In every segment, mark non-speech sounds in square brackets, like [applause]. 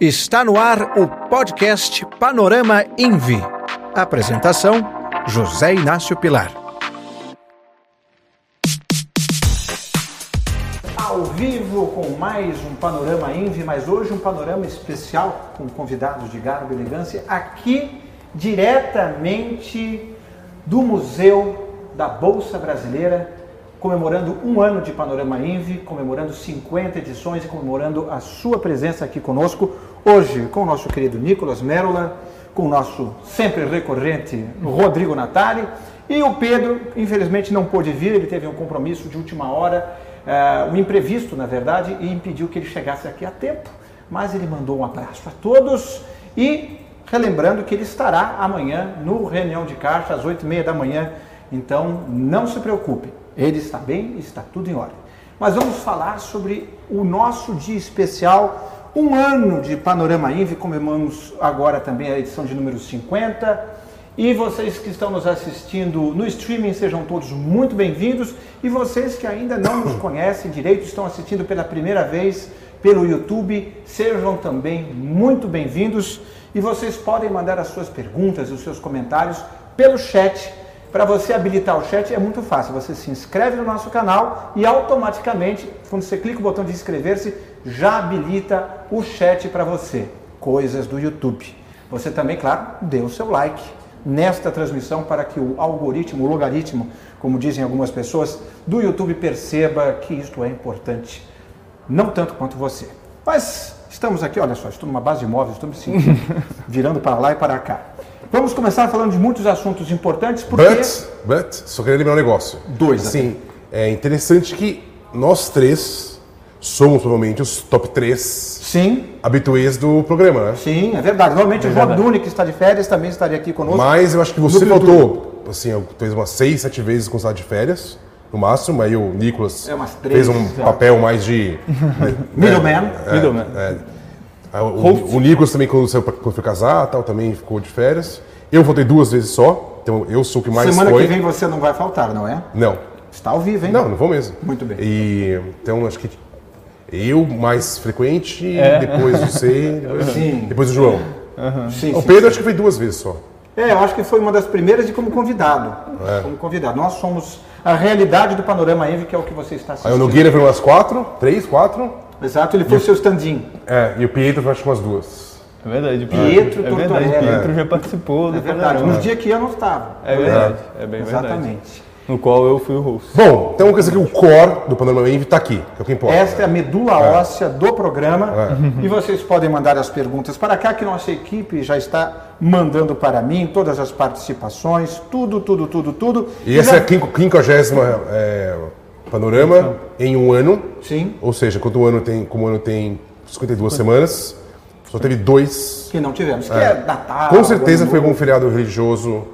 Está no ar o podcast Panorama Envi. Apresentação: José Inácio Pilar. Ao vivo com mais um Panorama Envi, mas hoje um panorama especial com convidados de garbo e elegância aqui diretamente do Museu da Bolsa Brasileira comemorando um ano de Panorama Envy, comemorando 50 edições e comemorando a sua presença aqui conosco. Hoje, com o nosso querido Nicolas Merola, com o nosso sempre recorrente Rodrigo Natali e o Pedro, infelizmente não pôde vir, ele teve um compromisso de última hora, uh, um imprevisto, na verdade, e impediu que ele chegasse aqui a tempo. Mas ele mandou um abraço a todos e relembrando que ele estará amanhã no reunião de caixa às 8h30 da manhã. Então, não se preocupe, ele está bem, está tudo em ordem. Mas vamos falar sobre o nosso dia especial, um ano de Panorama Invi, comemoramos agora também a edição de número 50. E vocês que estão nos assistindo no streaming, sejam todos muito bem-vindos. E vocês que ainda não nos [coughs] conhecem direito, estão assistindo pela primeira vez pelo YouTube, sejam também muito bem-vindos. E vocês podem mandar as suas perguntas, os seus comentários pelo chat para você habilitar o chat é muito fácil. Você se inscreve no nosso canal e automaticamente, quando você clica o botão de inscrever-se, já habilita o chat para você. Coisas do YouTube. Você também, claro, dê o seu like nesta transmissão para que o algoritmo, o logaritmo, como dizem algumas pessoas, do YouTube perceba que isto é importante. Não tanto quanto você. Mas estamos aqui, olha só, estou numa base de móveis, estou me sentindo [laughs] virando para lá e para cá. Vamos começar falando de muitos assuntos importantes, porque... But, but, só queria lembrar um negócio. Dois, Sim, é interessante que nós três somos provavelmente os top três Sim, habituês do programa, né? sim, é verdade. Normalmente o João Duni, que está de férias, também estaria aqui conosco. Mas eu acho que você faltou, assim, talvez umas seis, sete vezes com estado de férias, no máximo. Aí o Nicolas É, três, fez um exato. papel mais de... [laughs] Middleman. É, Middleman. é. Ah, O, o Nicolas também, quando, saiu quando foi casar, tal, também ficou de férias. Eu voltei duas vezes só, então eu sou o que mais Semana foi. que vem você não vai faltar, não é? Não, Está ao vivo, hein? não, não vou mesmo. Muito bem. E, então, acho que eu mais frequente, É. depois você, [laughs] depois, Sim. depois o João. Sim, O sim. Pedro acho que foi duas vezes só. É, eu acho que foi uma das primeiras e como convidado. É. Como convidado. Nós somos a realidade do Panorama Envy, que é o que você está Aí assistindo. o Nogueira foi umas quatro, três, quatro. Exato, ele foi o seu stand-in. É, e o Pietro foi acho que umas duas. É verdade, Pietro É verdade, Tortorella. Pietro já participou do É verdade, nos dias que eu não estava. É verdade, é bem verdade. Exatamente. No qual eu fui o host. Bom, então quer dizer que o core do Panorama Envy está aqui, que é o que importa. Esta é a medula óssea do programa. É. E vocês podem mandar as perguntas para cá, que nossa equipe já está mandando para mim todas as participações, tudo, tudo, tudo, tudo. E essa já- é a quinco- quinquagésima é, Panorama em um ano. Sim, Ou seja, quando o ano tem, como o ano tem 52 semanas, só teve dois. que não tivemos, que é, Natal. Com certeza foi algum feriado religioso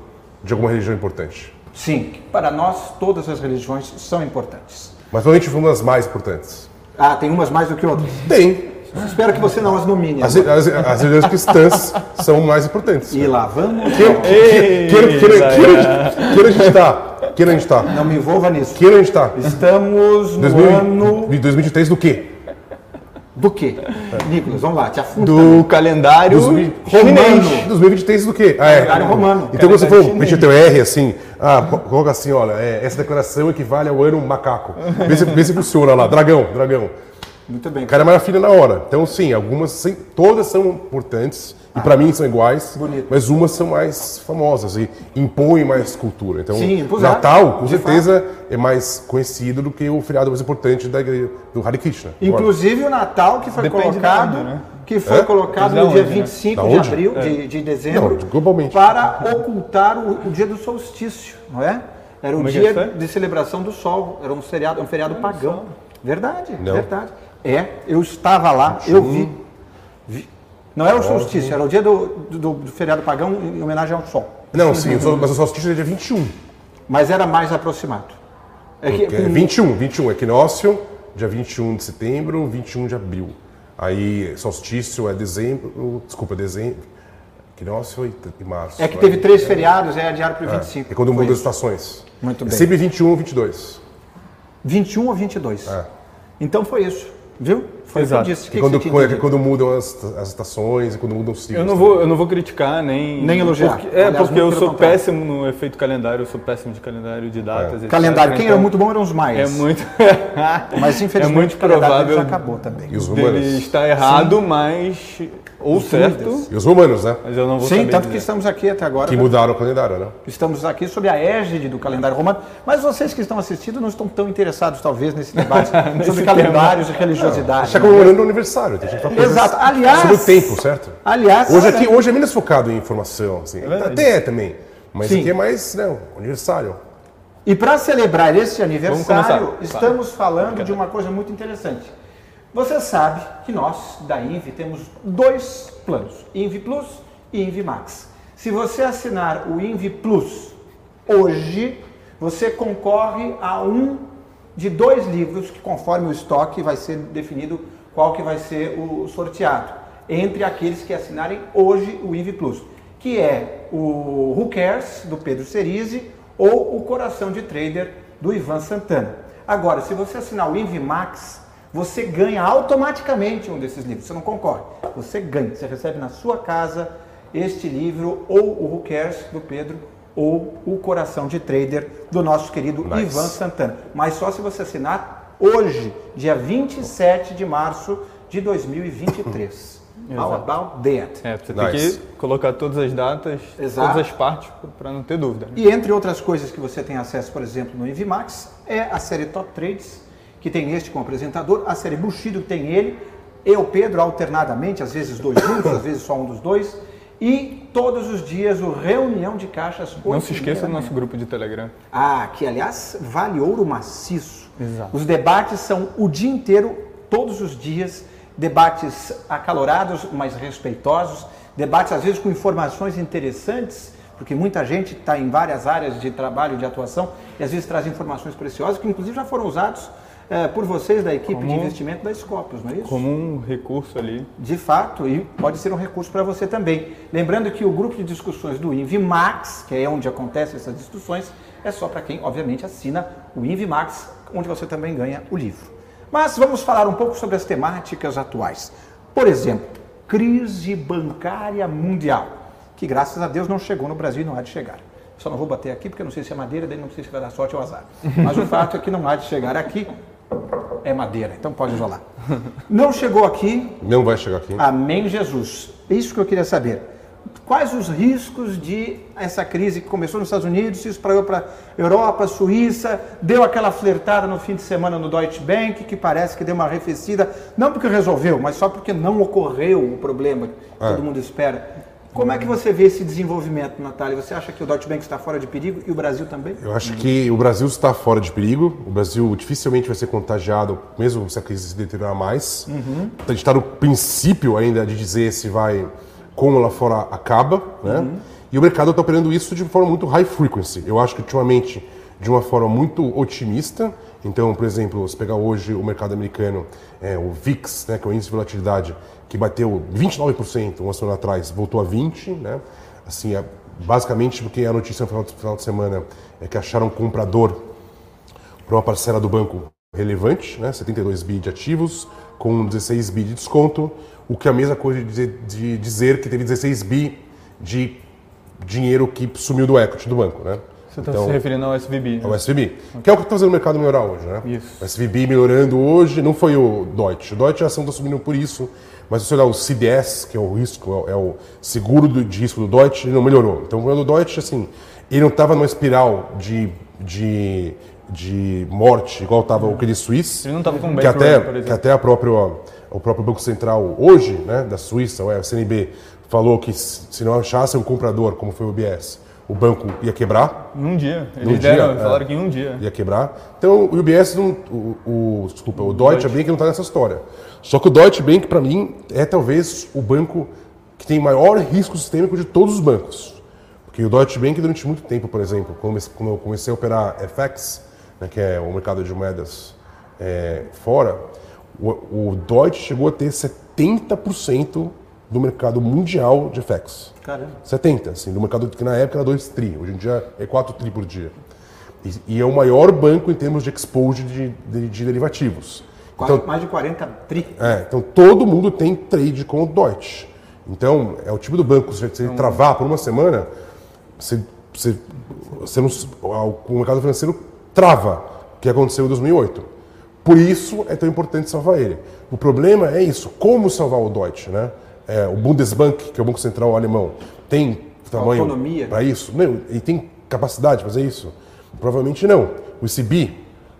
de alguma religião importante. Sim, para nós todas as religiões são importantes. Mas provavelmente foi uma das mais importantes. Ah, tem umas mais do que outras. Tem. Espero que você não as nomine. As, agora. as, as religiões cristãs [laughs] são mais importantes. E lá vamos. Que, que, que, que, que, que, que ano a gente está? Que ano a gente está? Não me envolva nisso. Que ano a gente está? Estamos no ano 2023 do quê? Do quê? Nicolas, vamos lá, te afunda. Do calendário Dos- chinês. 2023 do quê? Ah, é. Calendário romano. Então quando você for mexer teu R assim, ah, co- coloca assim, olha, é, essa declaração equivale ao ano macaco. Vê se, vê se funciona lá. Dragão, dragão. Muito bem. O cara é maravilha na hora. Então, sim, algumas, sim, todas são importantes. E pra mim são iguais. Bonito. Mas umas são mais famosas e impõem mais cultura. Então, Sim, impuseram, Natal, com certeza, é mais conhecido do que o feriado mais importante da igreja, do Hare Krishna. Inclusive o Natal que foi Depende colocado, né? que foi É? colocado no dia onde, né? 25 Da de abril, de, de dezembro, Não, globalmente. para ocultar o, o dia do solstício, não é? Era o Como é dia é é? de celebração do sol, era um feriado, um feriado pagão. Verdade, Não. verdade. É, eu estava lá, eu vi. Vi. Não era o solstício, era o dia do, do- do feriado pagão em homenagem ao sol. Não, sim, sou- mas o solstício é dia 21. Mas era mais aproximado. É que, é 21, 21, equinócio, dia 21 de setembro, 21 de abril. Aí solstício é dezembro, desculpa, dezembro, equinócio e, e março. é que Aí- teve três feriados, é adiado para o 25. É quando muda as estações. Muito É bem. sempre 21 ou 22. 21 ou 22. É. Então foi isso, viu? Foi Exato. O que E que quando, quando, quando mudam as, as estações e quando mudam os ciclos. Eu não vou, eu não vou criticar nem. Nem elogiar. Porque, é, Aliás, porque eu sou contrário. péssimo no efeito calendário, eu sou péssimo de calendário de datas. etc. Calendário. Quem então era muito bom eram os maias. É muito. [laughs] Mas infelizmente é muito o calendário provável deles acabou também. E os dele romanos. estar errado, mas. Ou certo, E os romanos, né? mas eu não vou Sim, tanto que dizer. estamos aqui até agora. Que mudaram o calendário, né? Estamos aqui sob a égide do calendário romano, mas vocês que estão assistindo não estão tão interessados, talvez, nesse debate [laughs] sobre calendários e religiosidade. Está né? comemorando o aniversário. A gente tá Exato. Aliás- Sobre o tempo, certo? Aliás, Hoje, aqui, hoje é menos focado em informação. Assim. verdade. Até é também. Mas Sim. aqui é mais, não, aniversário. E para celebrar esse aniversário, estamos falando de uma coisa muito interessante. Você sabe que nós, da Invi, temos dois planos, Invi Plus e Invi Max. Se você assinar o Invi Plus hoje, você concorre a um de dois livros que, conforme o estoque, vai ser definido qual que vai ser o sorteado entre aqueles que assinarem hoje o Invi Plus, que é o Who Cares, do Pedro Cerise, ou o Coração de Trader, do Ivan Santana. Agora, se você assinar o Invi Max, você ganha automaticamente um desses livros. Você não concorre, você ganha. Você recebe na sua casa este livro, ou o Who Cares, do Pedro, ou o Coração de Trader, do nosso querido Nice. Ivan Santana. Mas só se você assinar hoje, dia 27 de março de 2023. How about that? É, você Nice. tem que colocar todas as datas, Exato. todas as partes, para não ter dúvida. né? E entre outras coisas que você tem acesso, por exemplo, no Envimax, é a série Top Trades, que tem este como apresentador, a série Bushido que tem ele, e o Pedro alternadamente, às vezes dois juntos, às vezes só um dos dois, e todos os dias o Reunião de Caixas. Não se esqueça do nosso grupo de Telegram. Ah, que aliás vale ouro maciço. Exato. Os debates são o dia inteiro, todos os dias, debates acalorados, mas respeitosos, debates às vezes com informações interessantes, porque muita gente está em várias áreas de trabalho, de atuação, e às vezes traz informações preciosas que inclusive já foram usados eh, por vocês da equipe de Como- investimento da Scopus, não é isso? Como um recurso ali. De fato, e pode ser um recurso para você também. Lembrando que o grupo de discussões do InviMax, que é onde acontecem essas discussões, é só para quem, obviamente, assina o InviMax, onde você também ganha o livro. Mas vamos falar um pouco sobre as temáticas atuais. Por exemplo, crise bancária mundial, que graças a Deus não chegou no Brasil e não há de chegar. Só não vou bater aqui porque eu não sei se é madeira, daí não sei se vai dar sorte ou azar. Mas o fato é que não há de chegar aqui. É madeira, então pode isolar. [laughs] Não chegou aqui, Não vai chegar aqui. Amém, Jesus. Isso que eu queria saber. Quais os riscos de essa crise que começou nos Estados Unidos, se espraiou para Europa, Suíça, deu aquela flertada no fim de semana no Deutsche Bank, que parece que deu uma arrefecida, não porque resolveu, mas só porque não ocorreu o problema que É. todo mundo espera. Como é que você vê esse desenvolvimento, Natália? Você acha que o Deutsche Bank está fora de perigo e o Brasil também? Eu acho que o Brasil está fora de perigo. O Brasil dificilmente vai ser contagiado, mesmo se a crise se deteriorar mais. A gente está no princípio ainda de dizer se vai, como lá fora acaba, né? E o mercado está operando isso de forma muito high frequency. Eu acho que ultimamente de uma forma muito otimista. Então, por exemplo, se pegar hoje o mercado americano, é, o VIX, né, que é o índice de volatilidade, que bateu 29% um ano atrás, voltou a 20%, né? Assim, é, basicamente porque a notícia no final de semana é que acharam um comprador para uma parcela do banco relevante, né? 72 bi de ativos, com 16 bi de desconto, o que é a mesma coisa de dizer, de dizer que teve 16 bi de dinheiro que sumiu do equity do banco, né? Você está se referindo ao SVB. É o Né? SVB, que é o que está fazendo o mercado melhorar hoje, né? Isso. O SVB melhorando hoje, não foi o Deutsche. O Deutsche a ação está subindo por isso, mas se você olhar o CDS, que é o risco, é o seguro do- de risco do Deutsche, ele não melhorou. Então o Deutsche, assim, ele não estava numa espiral de, de, de morte, igual estava o Credit Suisse, Ele não estava com que até, por que até a própria, o próprio Banco Central hoje, né, da Suíça, o CNB, falou que se não achasse um comprador, como foi o UBS, o banco ia quebrar, Em um dia. Eles dia, deram, é. falaram que em um dia. ia quebrar. Então o UBS, não, o, o- desculpa, o Deutsche Bank não está nessa história. Só que o Deutsche Bank, para mim, é talvez o banco que tem maior risco sistêmico de todos os bancos. Porque o Deutsche Bank, durante muito tempo, por exemplo, quando eu comecei a operar FX, né, que é o mercado de moedas é, fora, o, o Deutsche chegou a ter 70% do mercado mundial de FX. Caramba. 70, assim, do mercado que na época era 2 tri, hoje em dia é 4 tri por dia. E, e é o maior banco em termos de exposure de, de- de derivativos. Então- mais de 40 tri. É, então todo mundo tem trade com o Deutsche. Então, é o tipo do banco, se você travar por uma semana, você, você, você não, o mercado financeiro trava, que aconteceu em 2008. Por isso é tão importante salvar ele. O problema é isso, como salvar o Deutsche, né? É, o Bundesbank, que é o Banco Central alemão, tem tamanho para isso? Não, ele tem capacidade de fazer isso? Provavelmente não. O ECB,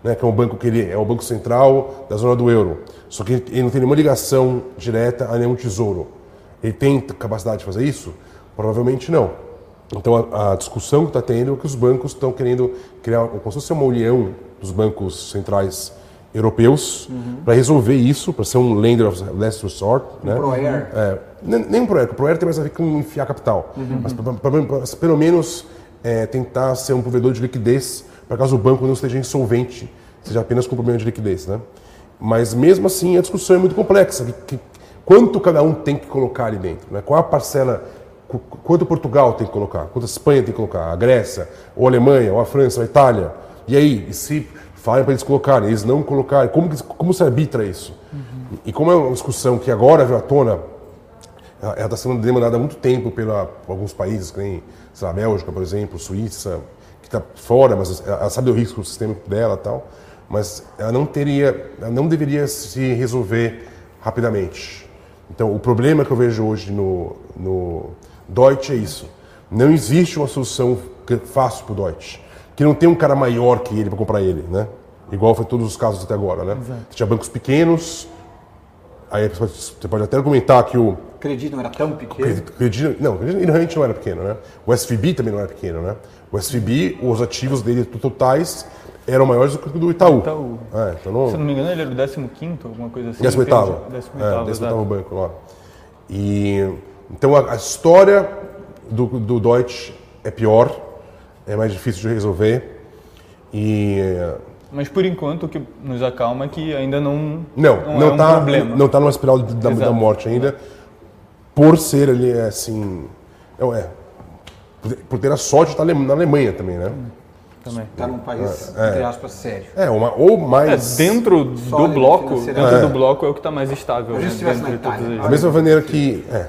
né, que é um banco que ele é o banco central da zona do euro, só que ele não tem nenhuma ligação direta a nenhum tesouro. Ele tem capacidade de fazer isso? Provavelmente não. Então a, a discussão que está tendo é que os bancos estão querendo criar como se fosse uma união dos bancos centrais europeus para resolver isso, para ser um lender of last resort, né? Proer. É, nem, um Proer, o Proer tem mais a ver com enfiar capital. Mas pra- pra- pra- pelo menos é, tentar ser um provedor de liquidez para caso o banco não esteja insolvente, seja apenas com problema de liquidez. Né? Mas mesmo assim a discussão é muito complexa. Que, que- quanto cada um tem que colocar ali dentro? Né? Qual a parcela? qu- Quanto Portugal tem que colocar? Quanto a Espanha tem que colocar? A Grécia? Ou a Alemanha? Ou a França? Ou a Itália? E aí? E se falem para eles colocarem, eles não colocarem? Como, como se arbitra isso? E como é uma discussão que agora veio à tona, ela está sendo demandada há muito tempo pela, por alguns países, que nem sei lá, Bélgica, por exemplo, Suíça, que está fora, mas ela sabe o risco sistema dela tal, mas ela não teria, ela não deveria se resolver rapidamente. Então, o problema que eu vejo hoje no, no Deutsche é isso. Não existe uma solução que- fácil para o Deutsche, que não tem um cara maior que ele para comprar ele, né? Igual foi todos os casos até agora, né? Você tinha bancos pequenos, aí você pode até argumentar que o Acredito, não era tão pequeno. Acredito- não, acredito- ele realmente não era pequeno, né? O SVB também não era pequeno, né? O SVB, os ativos dele totais eram maiores do que o do Itaú. Itaú. É, então não... Se eu não me engano, ele era o 15, alguma coisa assim. 18 Décimo oitavo. Décimo É, oitavo, décimo exato. oitavo banco lá. E, então a, a história do, do Deutsche é pior, é mais difícil de resolver. E Mas por enquanto o que nos acalma é que ainda não, não, não, não, é um tá, problema. não tá numa espiral da, da morte ainda, por ser ali assim, não é, por- ter a sorte de estar na Alemanha também, né? Também. Está num país, entre aspas, sério. É, uma, ou É, mais. dentro do bloco, dentro É. do bloco é o que está mais estável. Né, dentre na Itália. Da mesma maneira que. É.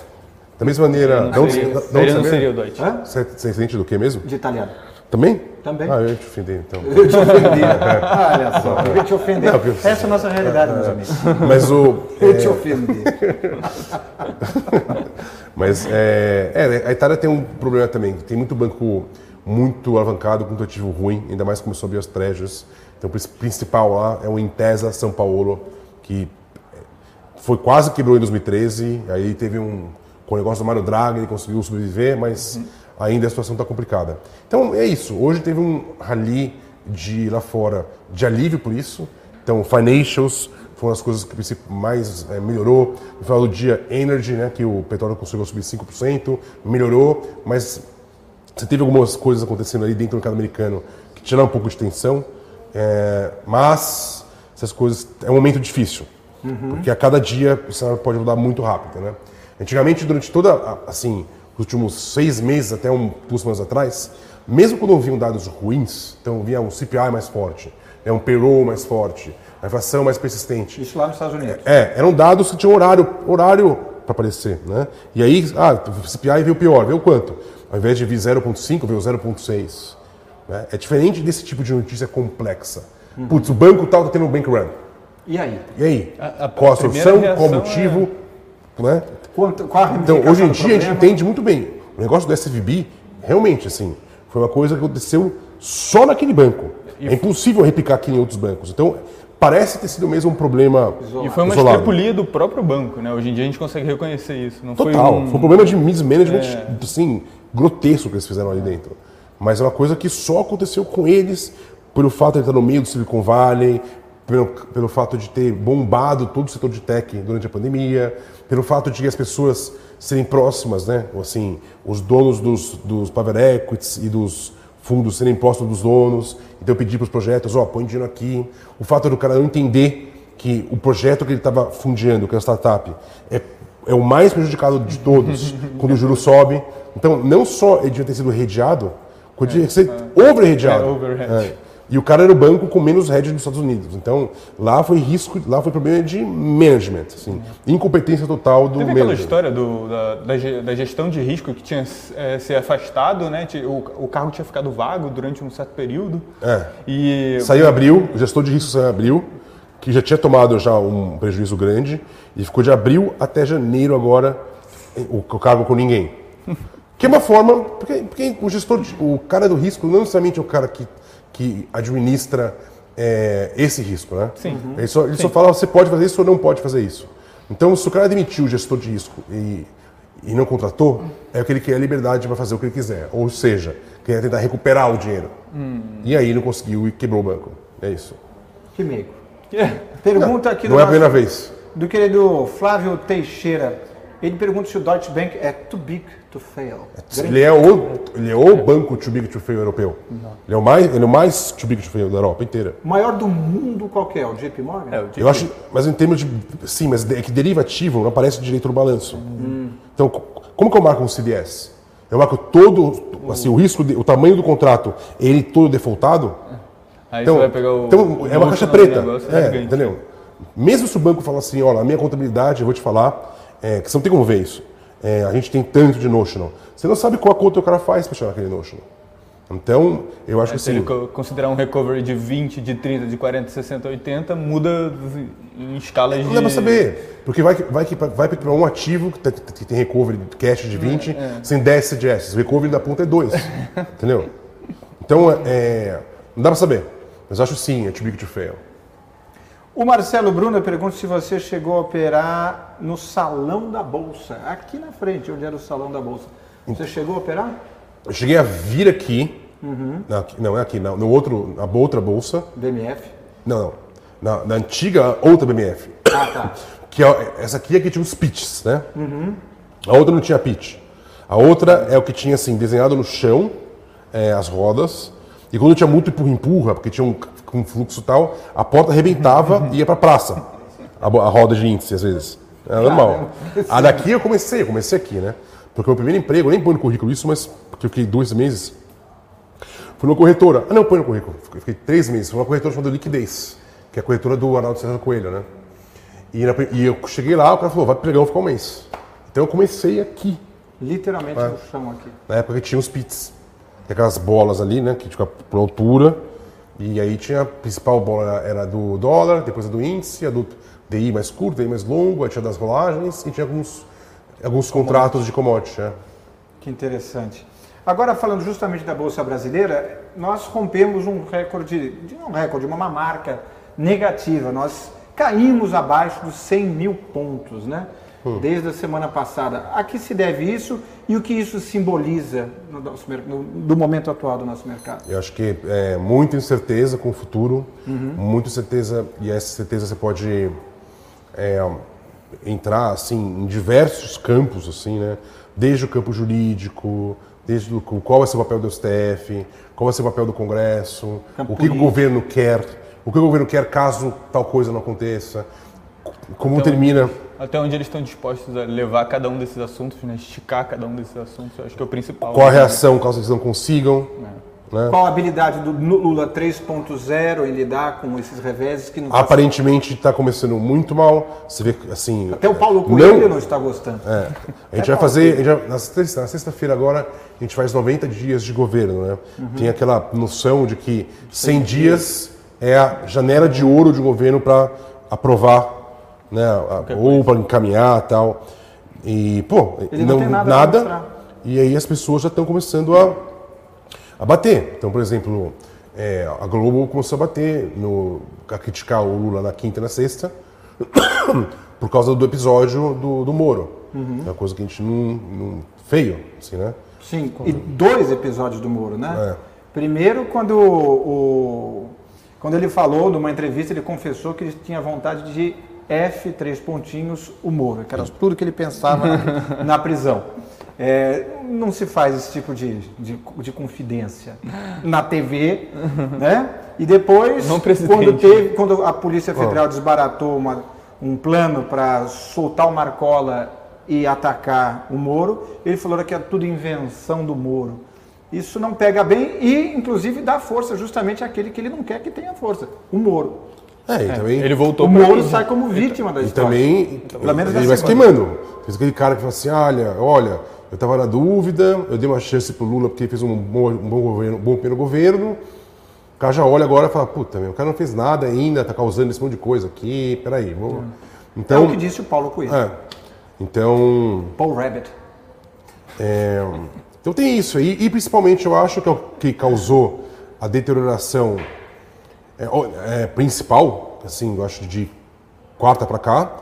Da mesma maneira. Não de onde seria, de onde seria, não seria o Deutsche. Você você é descendente do que mesmo? De italiano. Também? Também. Ah, eu te ofender então. Eu te ofendi. [laughs] Olha só, eu te ofender. Não, porque- Essa é a nossa realidade, meus amigos. Mas o. Eu te ofendi. [laughs] Mas é, é, a Itália tem um problema também. Tem muito banco muito alavancado, com ativo ruim, ainda mais começou a abrir as treasuries. Então o prin- principal lá é o Intesa São Paulo, que foi quase quebrou em 2013. Aí teve um. Com o negócio do Mário Draghi, ele conseguiu sobreviver, mas ainda a situação está complicada. Então é isso. Hoje teve um rally de lá fora de alívio por isso. Então, financials foram as coisas que mais eh, melhorou. No final do dia, energy, né, que o petróleo conseguiu subir 5%, melhorou, mas você teve algumas coisas acontecendo ali dentro do mercado americano que tiraram um pouco de tensão, é, mas essas coisas é um momento difícil, porque a cada dia o cenário pode mudar muito rápido, né? Antigamente, durante toda, assim, últimos seis meses até um, duas semanas atrás, mesmo quando vinham dados ruins, então vinha um CPI mais forte, né, um payroll mais forte, a inflação mais persistente, Isso lá nos Estados Unidos. é, eram dados que tinham horário, horário para aparecer, né? E aí, ah, o CPI veio pior, veio quanto? Ao invés de vir 0,5, veio 0,6. Né? É diferente desse tipo de notícia complexa. Putz, o banco tal está tendo um bank run. E aí? E aí? A- a qual a solução? Qual o motivo? Né? Quanto, qual a Então, hoje em dia a gente problema? entende muito bem. O negócio do SVB, realmente, assim, foi uma coisa que aconteceu só naquele banco. É impossível replicar aqui em outros bancos. Então, parece ter sido mesmo um problema E foi uma isolado. escapulia do próprio banco, né? Hoje em dia a gente consegue reconhecer isso. Não Total. foi Foi um... um, problema de mismanagement, assim, grotesco que eles fizeram ali dentro. Mas é uma coisa que só aconteceu com eles pelo fato de estar no meio do Silicon Valley, pelo, pelo fato de ter bombado todo o setor de tech durante a pandemia, pelo fato de que as pessoas serem próximas, né? Ou Assim, os donos dos, dos private equities e dos fundos serem próximos dos donos. Então eu pedi para os projetos, ó, põe dinheiro aqui. O fato do cara não entender que o projeto que ele estava fundindo, que é a startup, é, é o mais prejudicado de todos [laughs] quando o juro sobe. Então, não só ele devia ter sido redeado, como devia ser overredeado. É, overhead. É. E o cara era o banco com menos hedge dos Estados Unidos. Então, lá foi risco, lá foi problema de management, assim, incompetência total do Teve aquela manager. história do, da, da ge- da gestão de risco que tinha é, se afastado, né? O, o cargo tinha ficado vago durante um certo período. É. E Saiu em abril, o gestor de risco saiu em abril, que já tinha tomado já um prejuízo grande, e ficou de abril até janeiro agora o, o cargo com ninguém. [laughs] Que é uma forma, porque, porque o gestor, o cara do risco não necessariamente é o cara que, que administra é, esse risco, né? Sim. Ele, só, ele só fala, você pode fazer isso ou não pode fazer isso. Então, se o cara demitiu o gestor de risco e, e não contratou, é porque ele quer a liberdade para fazer o que ele quiser. Ou seja, quer tentar recuperar o dinheiro. E aí não conseguiu e quebrou o banco. É isso. Que meio. Pergunta aqui do, Não é a primeira vez. do querido Flávio Teixeira. Ele pergunta se o Deutsche Bank é too big to fail. Ele é o, ele é o banco too big to fail europeu. Ele é o mais, ele é o mais too big to fail da Europa inteira. O maior do mundo qual que é? O JP Morgan? É, o Eu acho, mas em termos de, sim, mas é que derivativo não aparece direito no balanço. Então, co- como que eu marco um CDS? Eu marco todo, assim, o risco, de- o tamanho do contrato, ele todo defaultado. aí Então, você vai pegar o. então o é uma caixa preta. É, gigante. entendeu? Mesmo se o banco falar assim, olha, a minha contabilidade, eu vou te falar, é, que você não tem como ver isso. É, a gente tem tanto de notional. Você não sabe qual a conta o cara faz para chegar naquele notional. Então, eu acho que Se assim, ele co- considerar um recovery de 20, de 30, de 40, 60, 80, muda em escalas de. não dá pra saber. Porque vai, que- vai, que- vai para um ativo que tem, que tem recovery de cash de 20, sem 10 CDS. O recovery da ponta é 2. [laughs] entendeu? Então, é, não dá pra saber. Mas acho sim, é too big to fail. O Marcelo Bruna pergunta se você chegou a operar no salão da Bolsa. Aqui na frente, onde era o salão da Bolsa. Você chegou a operar? Eu cheguei a vir aqui, não, aqui- não é aqui, não, no outro, na outra bolsa, BMF? não, não, na, na antiga outra BMF, Ah, tá. [coughs] que é, essa aqui é que tinha os pitches, né? A outra não tinha pitch. A outra é o que tinha assim, desenhado no chão, é, as rodas, e quando tinha muito empurra-empurra, porque tinha um, um fluxo tal, a porta arrebentava e ia pra praça, a, bo- a roda de índice às vezes. É normal. [laughs] A daqui eu comecei, eu comecei aqui, né? Porque o meu primeiro emprego, eu nem põe no currículo isso, mas porque eu fiquei dois meses Fui numa corretora. Ah, não, põe no currículo. Fiquei- Fiquei três meses. Fui numa corretora chamada Liquidez, que é a corretora do Arnaldo César Coelho, né? E, na e eu cheguei lá, o cara falou, vai pro pregão ficar um mês. Então eu comecei aqui, Literalmente no chão aqui. na época que tinha os pits. Que é aquelas bolas ali, né? Que fica por altura. E aí tinha a principal bola era, era do dólar, depois a do índice, a do DI mais curto, DI mais longo, aí tinha das rolagens e tinha alguns, alguns contratos de commodity, né? Que interessante. Agora, falando justamente da Bolsa Brasileira, nós rompemos um recorde, de um recorde, uma marca negativa. Nós caímos abaixo dos 100 mil pontos, né? Desde a semana passada. A que se deve isso e o que isso simboliza no nosso, no- do momento atual do nosso mercado? Eu acho que é muita incerteza com o futuro, muita certeza, e essa certeza você pode é, entrar assim em diversos campos, assim, né? Desde o campo jurídico, desde o, qual vai ser o papel do STF, qual vai ser o papel do Congresso, Campo o que, o governo quer, o que o governo quer caso tal coisa não aconteça, como Então, termina. Até onde eles estão dispostos a levar cada um desses assuntos, né? esticar cada um desses assuntos, eu acho que é o principal. Qual a reação caso eles não consigam. Né? Qual a habilidade do Lula 3.0 em lidar com esses reveses que não Aparentemente está começando muito mal. Você vê assim. Até o Paulo não- Coelho não está gostando. É. A gente vai fazer, a gente vai- na sexta- na sexta-feira agora, a gente faz 90 dias de governo, né? Tem aquela noção de que 100 dias é a janela de ouro de governo para aprovar, né? ou para encaminhar tal. E, pô, Ele não tem nada mostrar. e aí as pessoas já estão começando a, a bater. Então, por exemplo, é, a Globo começou a bater, no, a criticar o Lula na quinta e na sexta, [coughs] por causa do episódio do, do Moro. Uhum. É uma coisa que a gente não. não feio, assim, né? Sim, e dois episódios do Moro, né? É. Primeiro, quando, o, quando ele falou numa entrevista, ele confessou que ele tinha vontade de F, três pontinhos, o Moro, que era tudo que ele pensava na, [laughs] na prisão. É, não se faz esse tipo de, de, de confidência na TV, né? E depois, quando, teve, quando a Polícia Federal desbaratou uma- um plano para soltar o Marcola e atacar o Moro, ele falou que era tudo invenção do Moro. isso não pega bem e, inclusive, dá força justamente àquele que ele não quer que tenha força, o Moro. É, e também, Ele voltou O pra Moro sai como vítima da e história. também Pelo menos ele vai se queimando. Fez aquele cara que fala assim, olha, olha, eu estava na dúvida, eu dei uma chance pro Lula porque ele fez um bom, um bom governo, um bom primeiro governo. O cara já olha agora e fala, puta, meu, o cara não fez nada ainda, tá causando esse monte de coisa aqui, peraí, vou... É Então, o que disse o Paulo Coelho. é, então, Paul Rabbit. É, então tem isso aí, e principalmente eu acho que é o que causou a deterioração é, é, principal, assim, eu acho de quarta para cá.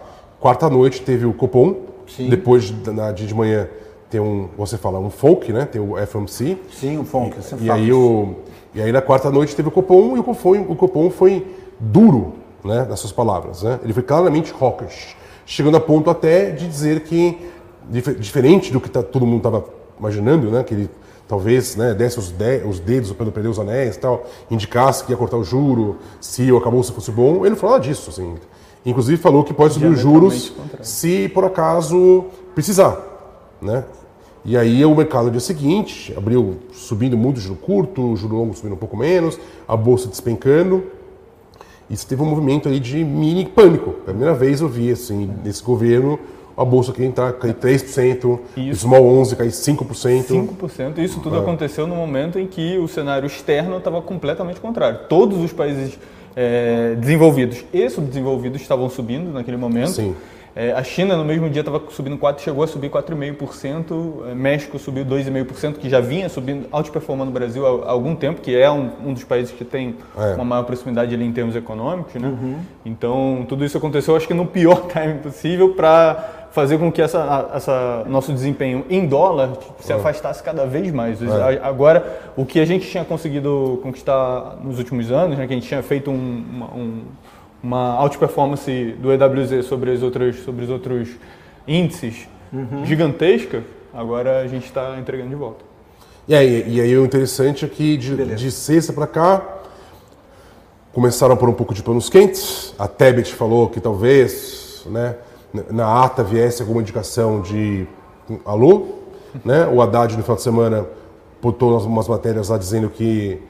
Quarta noite teve o Copom, Sim. depois de- na dia de manhã tem um, você fala, um folk, né? Tem o FMC. Sim, o Fonk. eu sempre E aí, o, e aí na quarta noite teve o Copom e o Copom, o Copom foi duro, né, nas suas palavras. Né? Ele foi claramente hawkish, chegando a ponto até de dizer que, dif- diferente do que tá- todo mundo estava imaginando, né, que ele talvez né, desse os, de, os dedos para perder os anéis e tal, indicasse que ia cortar o juro se o acabouço fosse bom, ele não falou nada disso. Assim. Inclusive falou que pode subir os juros contrário. se por acaso precisar. Né? E aí o mercado no dia seguinte abriu subindo muito juro curto, juro longo subindo um pouco menos, a bolsa despencando. Isso teve um movimento aí de mini pânico. Pela primeira vez eu vi assim, nesse governo a bolsa aqui entrar, cair 3%, Isso. Small 11 cair 5%. 5%. Isso tudo aconteceu no momento em que o cenário externo estava completamente contrário. Todos os países eh, desenvolvidos e subdesenvolvidos estavam subindo naquele momento. Sim. Eh, a China no mesmo dia estava subindo 4, chegou a subir 4,5%. Eh, México subiu 2,5%, que já vinha subindo, outperformando o Brasil há há algum tempo, que é um, um dos países que tem É. uma maior proximidade ali em termos econômicos, né? Então tudo isso aconteceu, acho que no pior [laughs] time possível para fazer com que essa, essa nosso desempenho em dólar tipo, se afastasse cada vez mais. A- Agora, o que a gente tinha conseguido conquistar nos últimos anos, né, que a gente tinha feito um- uma, um, uma outperformance do EWZ sobre, as outras, sobre os outros índices gigantesca, agora a gente está entregando de volta. E aí, e aí o interessante é que de, Beleza. de sexta para cá começaram por um pouco de panos quentes. A Tebet falou que talvez né, na ata viesse alguma indicação de alô. Né? O Haddad no final de semana botou umas- umas matérias lá dizendo que,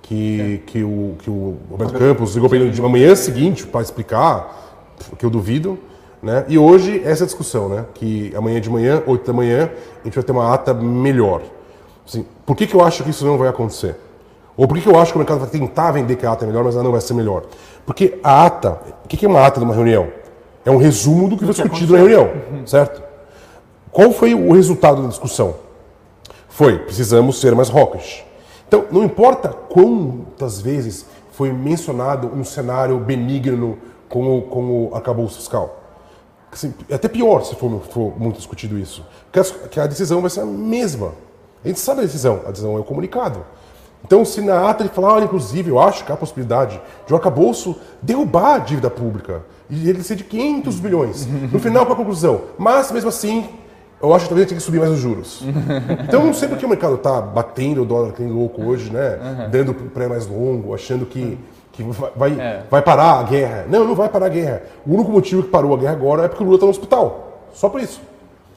que, que, o, que o Roberto Campos ligou para ele de manhã seguinte para explicar, que eu duvido. Né? E hoje essa discussão, né? que amanhã de manhã, 8 da manhã, a gente vai ter uma ata melhor. Assim, por que, que eu acho que isso não vai acontecer? Ou por que, que eu acho que o mercado vai tentar vender que a ata é melhor, mas ela não vai ser melhor? Porque a ata, o que, que é uma ata de uma reunião? É um resumo do que foi discutido na reunião, certo? Qual foi o resultado da discussão? Foi, precisamos ser mais hawkish. Então, não importa quantas vezes foi mencionado um cenário benigno como, como arcabouço fiscal. Assim, é até pior se for, for muito discutido isso. Porque as- que a decisão vai ser a mesma. A gente sabe a decisão, a decisão é o comunicado. Então, se na ata ele falar, olha, inclusive, eu acho que há a possibilidade de o arcabouço derrubar a dívida pública e ele ser de 500 bilhões. No final, qual a conclusão? Mas, mesmo assim, eu acho que talvez tenha que subir mais os juros. Então, eu não sei porque o mercado está batendo o dólar que nem louco hoje, né? Dando pré mais longo, achando que, que vai, vai, É. vai parar a guerra. Não, não vai parar a guerra. O único motivo que parou a guerra agora é porque o Lula está no hospital. Só por isso.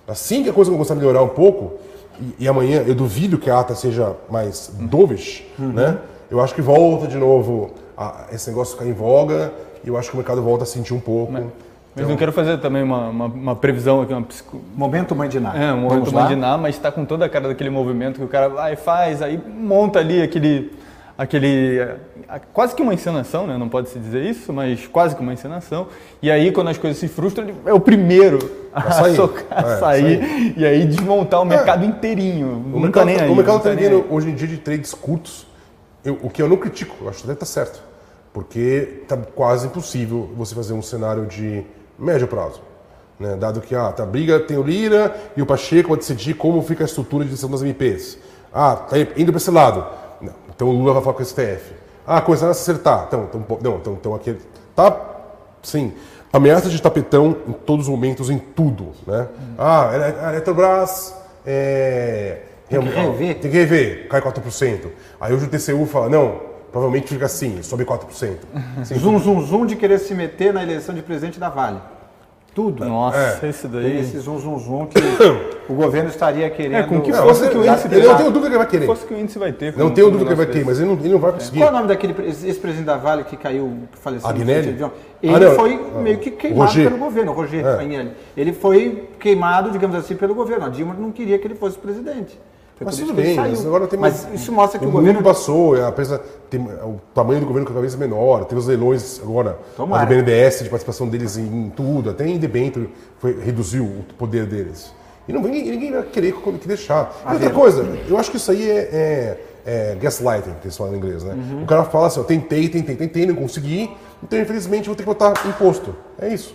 Assim que a coisa começar a melhorar um pouco, e, e amanhã eu duvido que a ata seja mais dovish, né? Eu acho que volta de novo a, esse negócio ficar em voga e eu acho que o mercado volta a sentir um pouco. Mas não quero fazer também uma, uma, uma previsão aqui, uma psico... Momento Ná. É, um momento mandinar, mas está com toda a cara daquele movimento que o cara vai, faz, aí monta ali aquele. aquele é, quase que uma encenação, né? Não pode se dizer isso, mas quase que uma encenação. E aí, quando as coisas se frustram, ele é o primeiro a sair. socar, É, sair e aí desmontar o mercado inteirinho. O não mercado, tá nem aí. o mercado tá aí. hoje em dia de trades curtos, eu- o que eu não critico, eu acho que até está certo. Porque está quase impossível você fazer um cenário de médio prazo. Né? Dado que ah, tá, a briga tem o Lira e o Pacheco vai decidir como fica a estrutura de decisão das MPs. Ah, tá indo para esse lado. Não, então o Lula vai falar com o STF. Ah, começaram a se acertar. Então, então, não, então, então aqui. Tá, sim. Ameaça de tapetão em todos os momentos, em tudo. Né? Ah, a Eletrobras. É, Tem que rever. Tem que rever, cai 4%. Aí hoje o TCU fala, não, provavelmente fica assim, sobe 4%. Assim, Zum, zum, zum de querer se meter na eleição de presidente da Vale. Tudo. Nossa, esse Tem daí. esse zum, zum, zum que [coughs] o governo estaria querendo... É, com que Não, força que o eu- índice eu não tenho dúvida que ele vai querer. fosse que o índice vai ter. Não tenho dúvida que ele vai desse. mas ele não, ele não vai conseguir. Qual é o nome daquele pre- ex-presidente da Vale que caiu, que faleceu? no Agnelli? Ah, Ele não. foi Ah, meio que queimado Roger. pelo governo, o Roger É. Agnelli. Ele foi queimado, digamos assim, pelo governo. A Dilma não queria que ele fosse presidente. Foi Mas tudo bem, mas agora tem Mas isso mostra que o, o governo... passou, é, apesar tem, o tamanho do governo cada vez é menor, tem os leilões agora, Tomara. a do BNDES, de participação deles em, tudo, até em debênture foi, reduziu o poder deles. E não, ninguém, ninguém vai querer que deixar. E outra coisa, eu acho que isso aí é, é, é gaslighting, que eles falam em inglês, né? Uhum. O cara fala assim, eu tentei, tentei, tentei, não consegui, então infelizmente vou ter que botar imposto. É isso.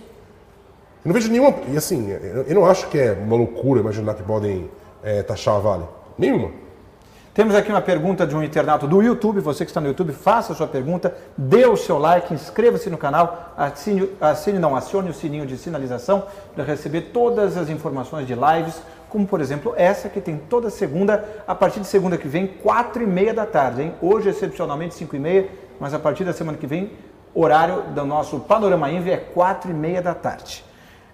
Eu não vejo nenhuma. E assim, eu eu não acho que é uma loucura imaginar que podem é, taxar a Vale. Nenhuma. Temos aqui uma pergunta de um internauta do YouTube. Você que está no YouTube, faça a sua pergunta, dê o seu like, inscreva-se no canal, assine, assine, não, acione o sininho de sinalização para receber todas as informações de lives, como por exemplo essa que tem toda segunda, a partir de segunda que vem, quatro e meia da tarde. Hein? Hoje, excepcionalmente, cinco e meia, mas a partir da semana que vem, horário do nosso Panorama Envy é quatro e meia da tarde.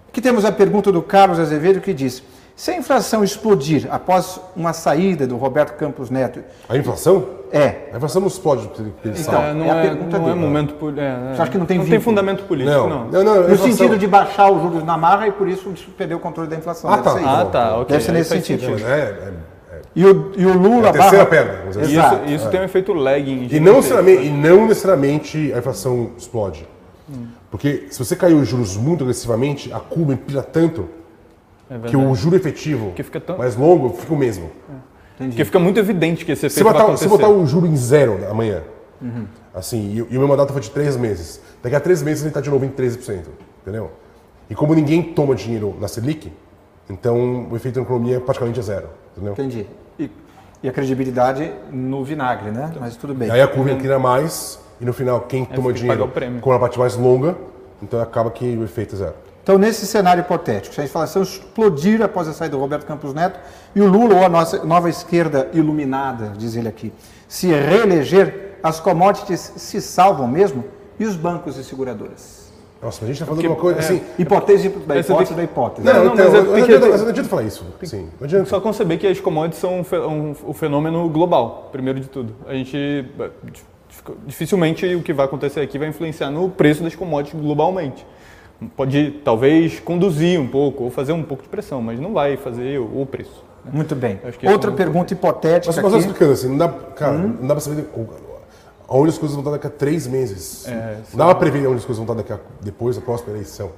Aqui temos a pergunta do Carlos Azevedo que diz: se a inflação explodir após uma saída do Roberto Campos Neto, A inflação? é, A inflação não explode eles Então. É, não é a é, pergunta não é dele. momento político. É, Você acha que não tem não vínculo? tem fundamento político, Não, não. não, não. a no inflação- sentido de baixar os juros na marra e por isso perdeu o controle da inflação. Ah, Deve tá. Ah, tá, ok. Deve ser nesse sentido. Mas é- é- é- E o, e o Lula É a terceira barra- perna, Exato. isso, tem um efeito lagging. E não, necessariamente, e não necessariamente a inflação explode. Porque se você cair os juros muito agressivamente, a curva empilha tanto É que o juro efetivo Que fica tão- mais longo fica o mesmo. Porque fica muito evidente que esse Se efeito vai botar, acontecer. se botar o juro em zero amanhã, assim, e, e o meu mandato foi de três meses, daqui a três meses ele está de novo em 13%, entendeu? E como ninguém toma dinheiro na Selic, então o efeito na economia praticamente é zero, entendeu? Entendi. E, e a credibilidade no vinagre, né? Mas tudo bem. Aí a curva inclina mais e no final quem toma tem que dinheiro com a parte mais longa, então acaba que o efeito é zero. Então, nesse cenário hipotético, se a inflação explodir após a saída do Roberto Campos Neto e o Lula, ou a nossa nova esquerda iluminada, diz ele aqui, se reeleger, as commodities se salvam mesmo e os bancos e seguradoras? Nossa, mas a gente está falando de uma coisa assim. Hipótese da hipótese que- da hipótese. Não, não, então, mas é- que- adianta, mas não adianta falar isso. Sim, não adianta. Só conceber que as commodities são um, um, um fenômeno global, primeiro de tudo. A gente eh, dif- dificilmente o que vai acontecer aqui vai influenciar no preço das commodities globalmente. Pode talvez conduzir um pouco ou fazer um pouco de pressão, mas não vai fazer o, o preço. Muito bem. Acho que esse Outra é pergunta hipotética Mas, mas aqui. explicando assim, não dá, cara, não dá pra saber o- aonde as coisas vão estar daqui a três meses. É, não dá pra prever onde as coisas vão estar daqui a, depois da próxima eleição.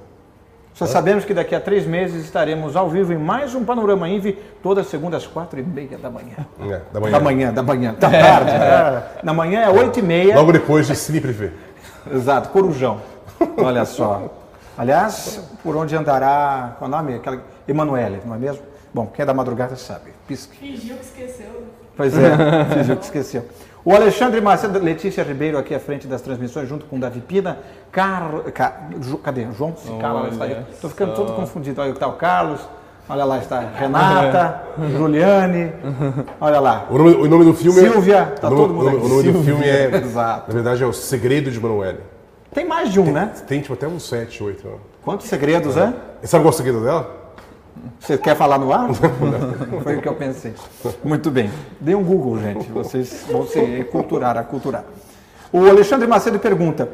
Só sabemos que daqui a três meses estaremos ao vivo em mais um Panorama Envy, todas as segundas, quatro e meia da manhã. É, da manhã. Da manhã, da manhã. Da tarde. né? Na manhã é oito e meia. Logo depois de Cine Privé. Exato, Corujão. Olha só. Aliás, por onde andará, qual é o nome? Aquela Emanuele, não é mesmo? Bom, quem é da madrugada sabe. Pisque. Fingiu que esqueceu. Pois é, [laughs] fingiu que esqueceu. O Alexandre Macedo, Letícia Ribeiro aqui à frente das transmissões, junto com o Davi Pina, Carlos. cadê? João Cicala está. Estou ficando todo confundido. Olha, está o Carlos, olha lá está Renata, [laughs] Juliane, olha lá. O nome, o nome do filme Silvia, é. tá o nome, todo mundo o nome- aqui. o nome do Silvia, filme é. exato. Na verdade é O Segredo de Manuele. Tem mais de um, né? Tem tipo até uns 7, 8. Né? Quantos segredos, é? E sabe qual é o segredo dela? Você quer falar no ar? [laughs] [laughs] Foi o que eu pensei. Muito bem. Dê um Google, gente. Vocês vão se culturar, aculturar. O Alexandre Macedo pergunta: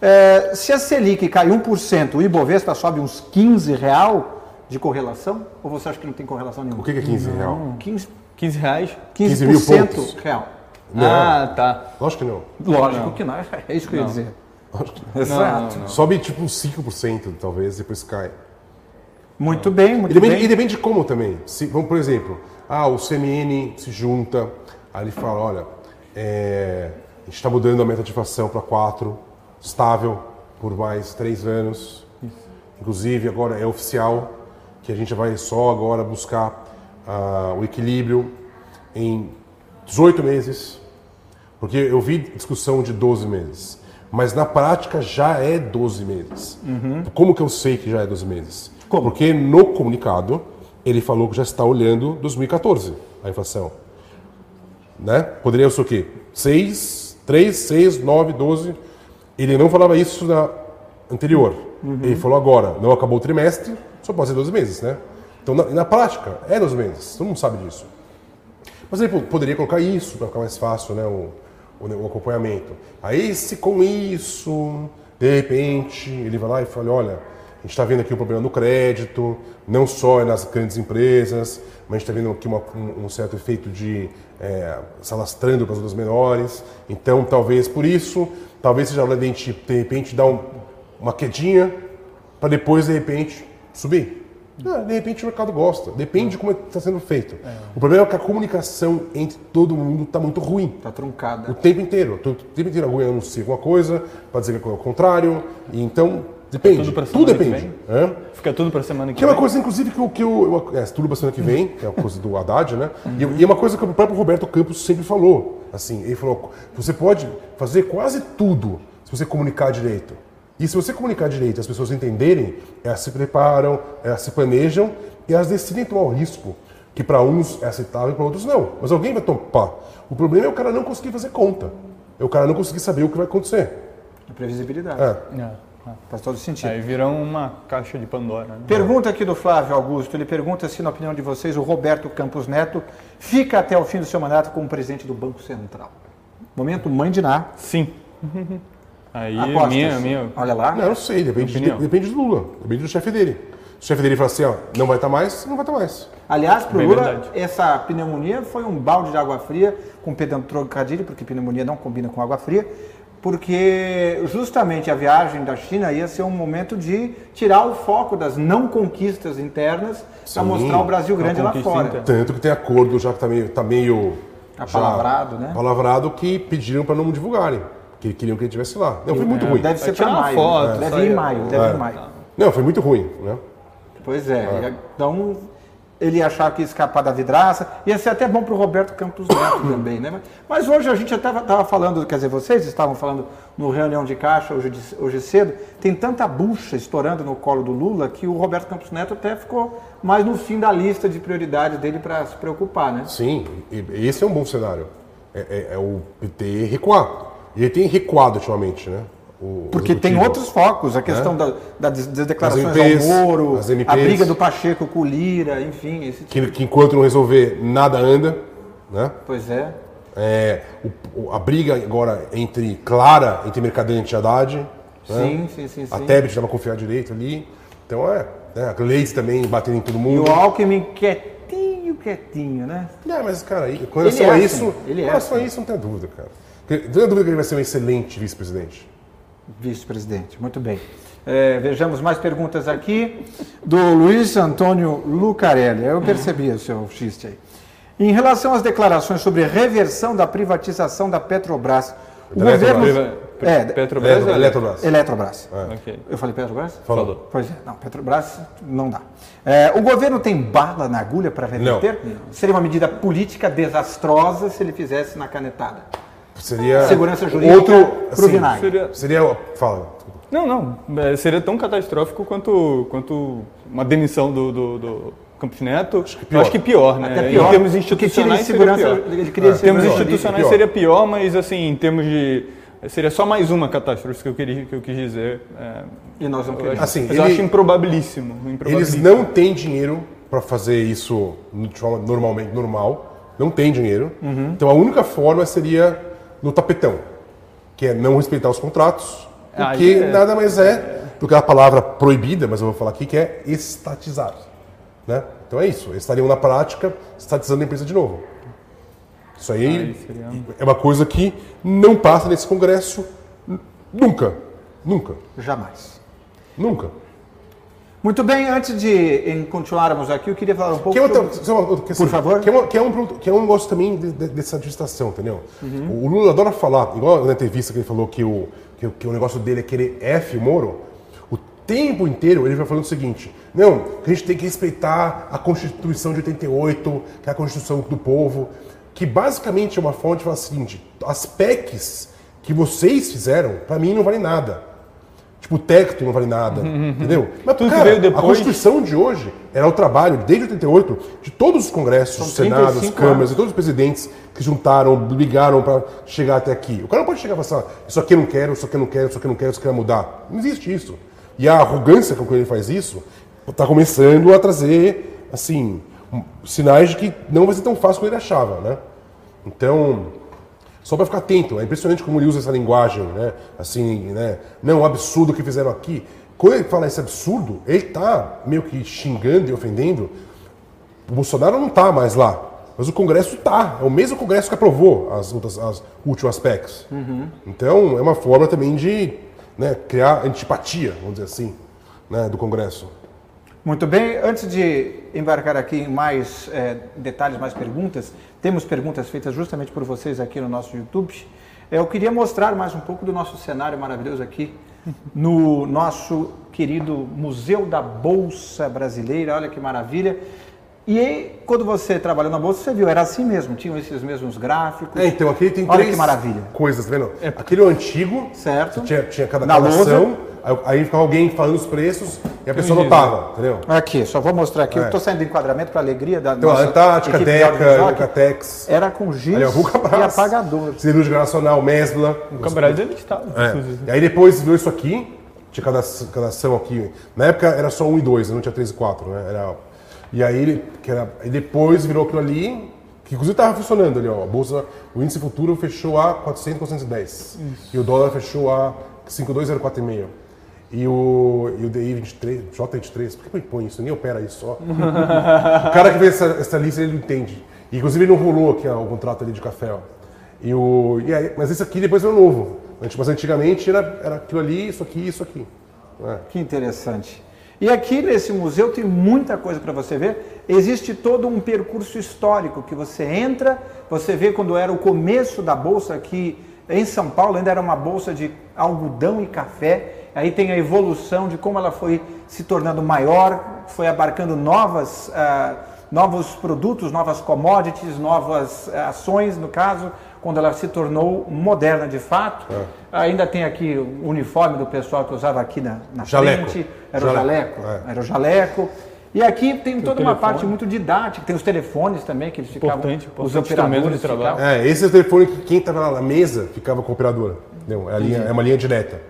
eh, se a Selic cai 1%, o Ibovespa sobe uns 15 real de correlação? Ou você acha que não tem correlação O nenhuma? que que é 15 real? 15%, 15 reais? 15 mil poucos. real. Não. Ah, tá. Lógico que não. Lógico que não. É isso que eu ia dizer. Exato. Sobe tipo uns 5%, talvez, depois cai. Muito bem, muito E depende, bem. e depende de como também. Se, vamos, por exemplo, ah, o CMN se junta, aí ele fala, olha, é, a gente está mudando a meta de inflação para 4, estável por mais 3 anos. Inclusive, agora é oficial que a gente vai só agora buscar ah, o equilíbrio em 18 meses, porque eu vi discussão de 12 meses, mas na prática já é 12 meses. Como que eu sei que já é 12 meses? Como? Porque no comunicado ele falou que já está olhando 2014 a inflação. Né? Poderia ser o quê? 6, 3, 6, 9, 12. Ele não falava isso na, anterior. Ele falou agora, não acabou o trimestre, só pode ser 12 meses, né? Então, na, na prática, é 12 meses, todo mundo sabe disso. Mas ele po- poderia colocar isso para ficar mais fácil, né? O, o, acompanhamento. Aí, se com isso, de repente, ele vai lá e fala: olha, a gente está vendo aqui um problema no crédito, não só nas grandes empresas, mas a gente está vendo aqui uma- um, certo efeito de é, se alastrando para as outras menores. Então, talvez por isso, talvez seja hora de a gente, de repente, dar um- uma quedinha para depois, de repente, subir. Ah, de repente o mercado gosta. Depende de como está sendo feito. O problema é que a comunicação entre todo mundo está muito ruim. Tá truncada. O tempo inteiro. O tempo inteiro alguém anuncia alguma coisa, para dizer que é o contrário. E então, depende. tudo tudo depende. Hã? Fica tudo pra semana que, Que é uma vem. coisa, inclusive, que eu. Que eu, eu é, tudo pra semana que vem, que é uma coisa do Haddad, né? E, e é uma coisa que o próprio Roberto Campos sempre falou. Assim, ele falou: você pode fazer quase tudo se você comunicar direito. E se você comunicar direito e as pessoas entenderem, elas se preparam, elas se planejam e elas decidem tomar o risco. Que para uns é aceitável e para outros não. Mas alguém vai topar. O problema é o cara não conseguir fazer conta. É o cara não conseguir saber o que vai acontecer. Previsibilidade. É. É. Faz todo sentido. Aí virou uma caixa de Pandora. Né? Pergunta aqui do Flávio Augusto. Ele pergunta se, na opinião de vocês, o Roberto Campos Neto fica até o fim do seu mandato como presidente do Banco Central. Momento mãe de Ná. Sim. [laughs] Aí Apostas. minha, minha. Olha lá. Não, eu não sei, depende, de- depende do Lula, depende do chefe dele. Se o chefe dele fala assim, ó, não vai estar mais, não vai estar mais. Aliás, para o Lula, verdade. essa pneumonia foi um balde de água fria, com perdão do trocadilho, porque pneumonia não combina com água fria, porque justamente a viagem da China ia ser um momento de tirar o foco das não conquistas internas para mostrar o Brasil grande lá fora. interna. Tanto que tem acordo já que tá meio, tá meio já Apalavrado, né? Palavrado que pediram para não divulgarem, que queriam que ele estivesse lá. Não, foi muito ruim. Deve ser para maio. foto, né? deve ir em maio, deve ir É. em maio. Não, foi muito ruim, né? Pois é. Então, ele ia achar que ia escapar da vidraça. Ia ser até bom para o Roberto Campos Neto [coughs] também, né? Mas- Mas hoje a gente até estava falando, quer dizer, vocês estavam falando no reunião de caixa hoje, de- hoje cedo, tem tanta bucha estourando no colo do Lula que o Roberto Campos Neto até ficou mais no fim da lista de prioridades dele para se preocupar, né? Sim, esse é um bom cenário. É, é- é o PT recuar. E ele tem recuado ultimamente, né? O Porque tem outros focos, a questão da- da- das declarações MPs, ao Moro, a briga do Pacheco com o Lira, enfim, esse tipo. Que, que enquanto não resolver, nada anda, né? Pois é. É, o- a briga agora entre Clara, entre Mercadante e Haddad. né? Sim, sim, sim, sim. A Tebet dá pra confiar direito ali. Então é. Né? A Leite também batendo em todo E mundo. o Alckmin quietinho, quietinho, né? É, mas, cara, aí, com relação Ele é a assim, isso. ele é a assim. isso, não tem dúvida, cara. Não tem dúvida que ele vai ser um excelente vice-presidente. Vice-presidente, muito bem. É, vejamos mais perguntas aqui do Luiz Antônio Lucarelli. Eu percebi o seu xiste aí. Em relação às declarações sobre reversão da privatização da Petrobras, o Da governo. É, Petrobras. É- Eletrobras. Eletrobras. Ok. Eu falei Petrobras? Falou. Pois é, não, Petrobras não dá. É, o governo tem bala na agulha para reverter? Seria uma medida política desastrosa se ele fizesse na canetada. Seria. Segurança jurídica Outro. pro Assim, vinagre. Seria, seria. Fala. Não, não. É, seria tão catastrófico quanto, quanto uma demissão do, do, do Campos Neto. Acho que pior. acho que pior, né? Até pior, Em termos tira institucionais, seria pior. ele queria Em termos institucionais pior. seria pior, mas assim, em termos de. Seria só mais uma catástrofe que eu, queria, que eu quis dizer. É, E nós não eu queremos. Assim, mas eu ele- acho improbabilíssimo. Eles improbabilíssimo. não têm dinheiro para fazer isso de forma normalmente normal. Não tem dinheiro. Uhum. Então a única forma seria no tapetão, que é não respeitar os contratos, Ah, porque é- nada mais é do que a palavra proibida, mas eu vou falar aqui que é estatizar. Né? Então é isso. Eles estariam na prática estatizando a empresa de novo. Isso aí seria- é uma coisa que não passa nesse Congresso nunca. Nunca. Jamais. Nunca. Muito bem, antes de continuarmos aqui, eu queria falar um pouco Que é, outra, sobre... Por favor. Que é, uma- que é um, que é um negócio também de- de- dessa administração, entendeu? Uhum. O Lula adora falar, igual na entrevista que ele falou que o, que, que o negócio dele é querer F o Moro. O tempo inteiro ele vai falando o seguinte: não, que a gente tem que respeitar a Constituição de 88, que é a Constituição do povo. Que basicamente é uma forma de falar o seguinte: as PECs que vocês fizeram, para mim, não valem nada. Tipo, o Tecto não vale nada, entendeu? Mas, Tudo cara, veio a depois- Constituição de hoje era o trabalho, desde 88, de todos os congressos, São senados, 35 câmaras e todos os presidentes que juntaram, brigaram para chegar até aqui. O cara não pode chegar e falar assim, "Ah, isso aqui eu não quero, isso aqui eu não quero, isso aqui eu não quero, isso aqui vai mudar. Não existe isso. E a arrogância com que ele faz isso está começando a trazer, assim, sinais de que não vai ser tão fácil como ele achava, né? Então, só para ficar atento, é impressionante como ele usa essa linguagem, né? Assim, né? Não, o absurdo que fizeram aqui. Quando ele fala esse absurdo, ele tá meio que xingando e ofendendo. O Bolsonaro não tá mais lá, mas o Congresso tá. É o mesmo Congresso que aprovou as, as últimas PECs. Então, é uma forma também de né, criar antipatia, vamos dizer assim, né, do Congresso. Muito bem, antes de embarcar aqui em mais eh, detalhes, mais perguntas, temos perguntas feitas justamente por vocês aqui no nosso YouTube. Eh, Eu queria mostrar mais um pouco do nosso cenário maravilhoso aqui [laughs] no nosso querido Museu da Bolsa Brasileira. Olha que maravilha. E aí, quando você trabalhou na Bolsa, você viu, era assim mesmo, tinham esses mesmos gráficos. É, então aqui tem Olha três que maravilha. coisas, tá vendo? Aquele é o antigo, Certo. tinha, tinha cada, Na lousa. Aí, ficava alguém falando os preços e a pessoa Entendi. notava, entendeu? Aqui, só vou mostrar aqui. Eu É. estou saindo do enquadramento para alegria da Então, nossa Antártica, Deca. Eucatex, Era com giz ali, e apagador. Siderúrgica Nacional, Mesbla. O Cabrades ele estava, É. E aí depois virou isso aqui, tinha cada, cada ação aqui. Na época era só 1 e 2, não tinha 3 e 4, né? Era, e aí, que era, aí depois virou aquilo ali, que inclusive estava funcionando ali, ó. A bolsa, o índice futuro fechou a 400, 410. E o dólar fechou a 5204,5. E o, e o DI 23, J23, por que ele põe isso? Ninguém opera isso só. [laughs] o cara que fez essa, essa lista, ele não entende. E, inclusive ele não rolou aqui ó, o contrato ali de café, ó. E o, e aí, mas esse aqui depois veio novo. Mas antigamente era, era aquilo ali, isso aqui, isso aqui. É. Que interessante. E aqui nesse museu tem muita coisa para você ver. Existe todo um percurso histórico que você entra, você vê quando era o começo da bolsa aqui em São Paulo, ainda era uma bolsa de algodão e café. Aí tem a evolução de como ela foi se tornando maior, foi abarcando novas, ah, novos produtos, novas commodities, novas ah, ações, no caso, quando ela se tornou moderna de fato. Ainda tem aqui o uniforme do pessoal que usava aqui na, na Jaleco. frente. Era o Jaleco, jaleco. é. Era o jaleco. E aqui tem toda uma parte muito didática, tem os telefones também, que eles ficavam, Importante, os mesa de operadores trabalho. ficavam. É, esse é o telefone que quem estava lá na mesa ficava com a operadora. Entendeu? É, a linha, é uma linha direta.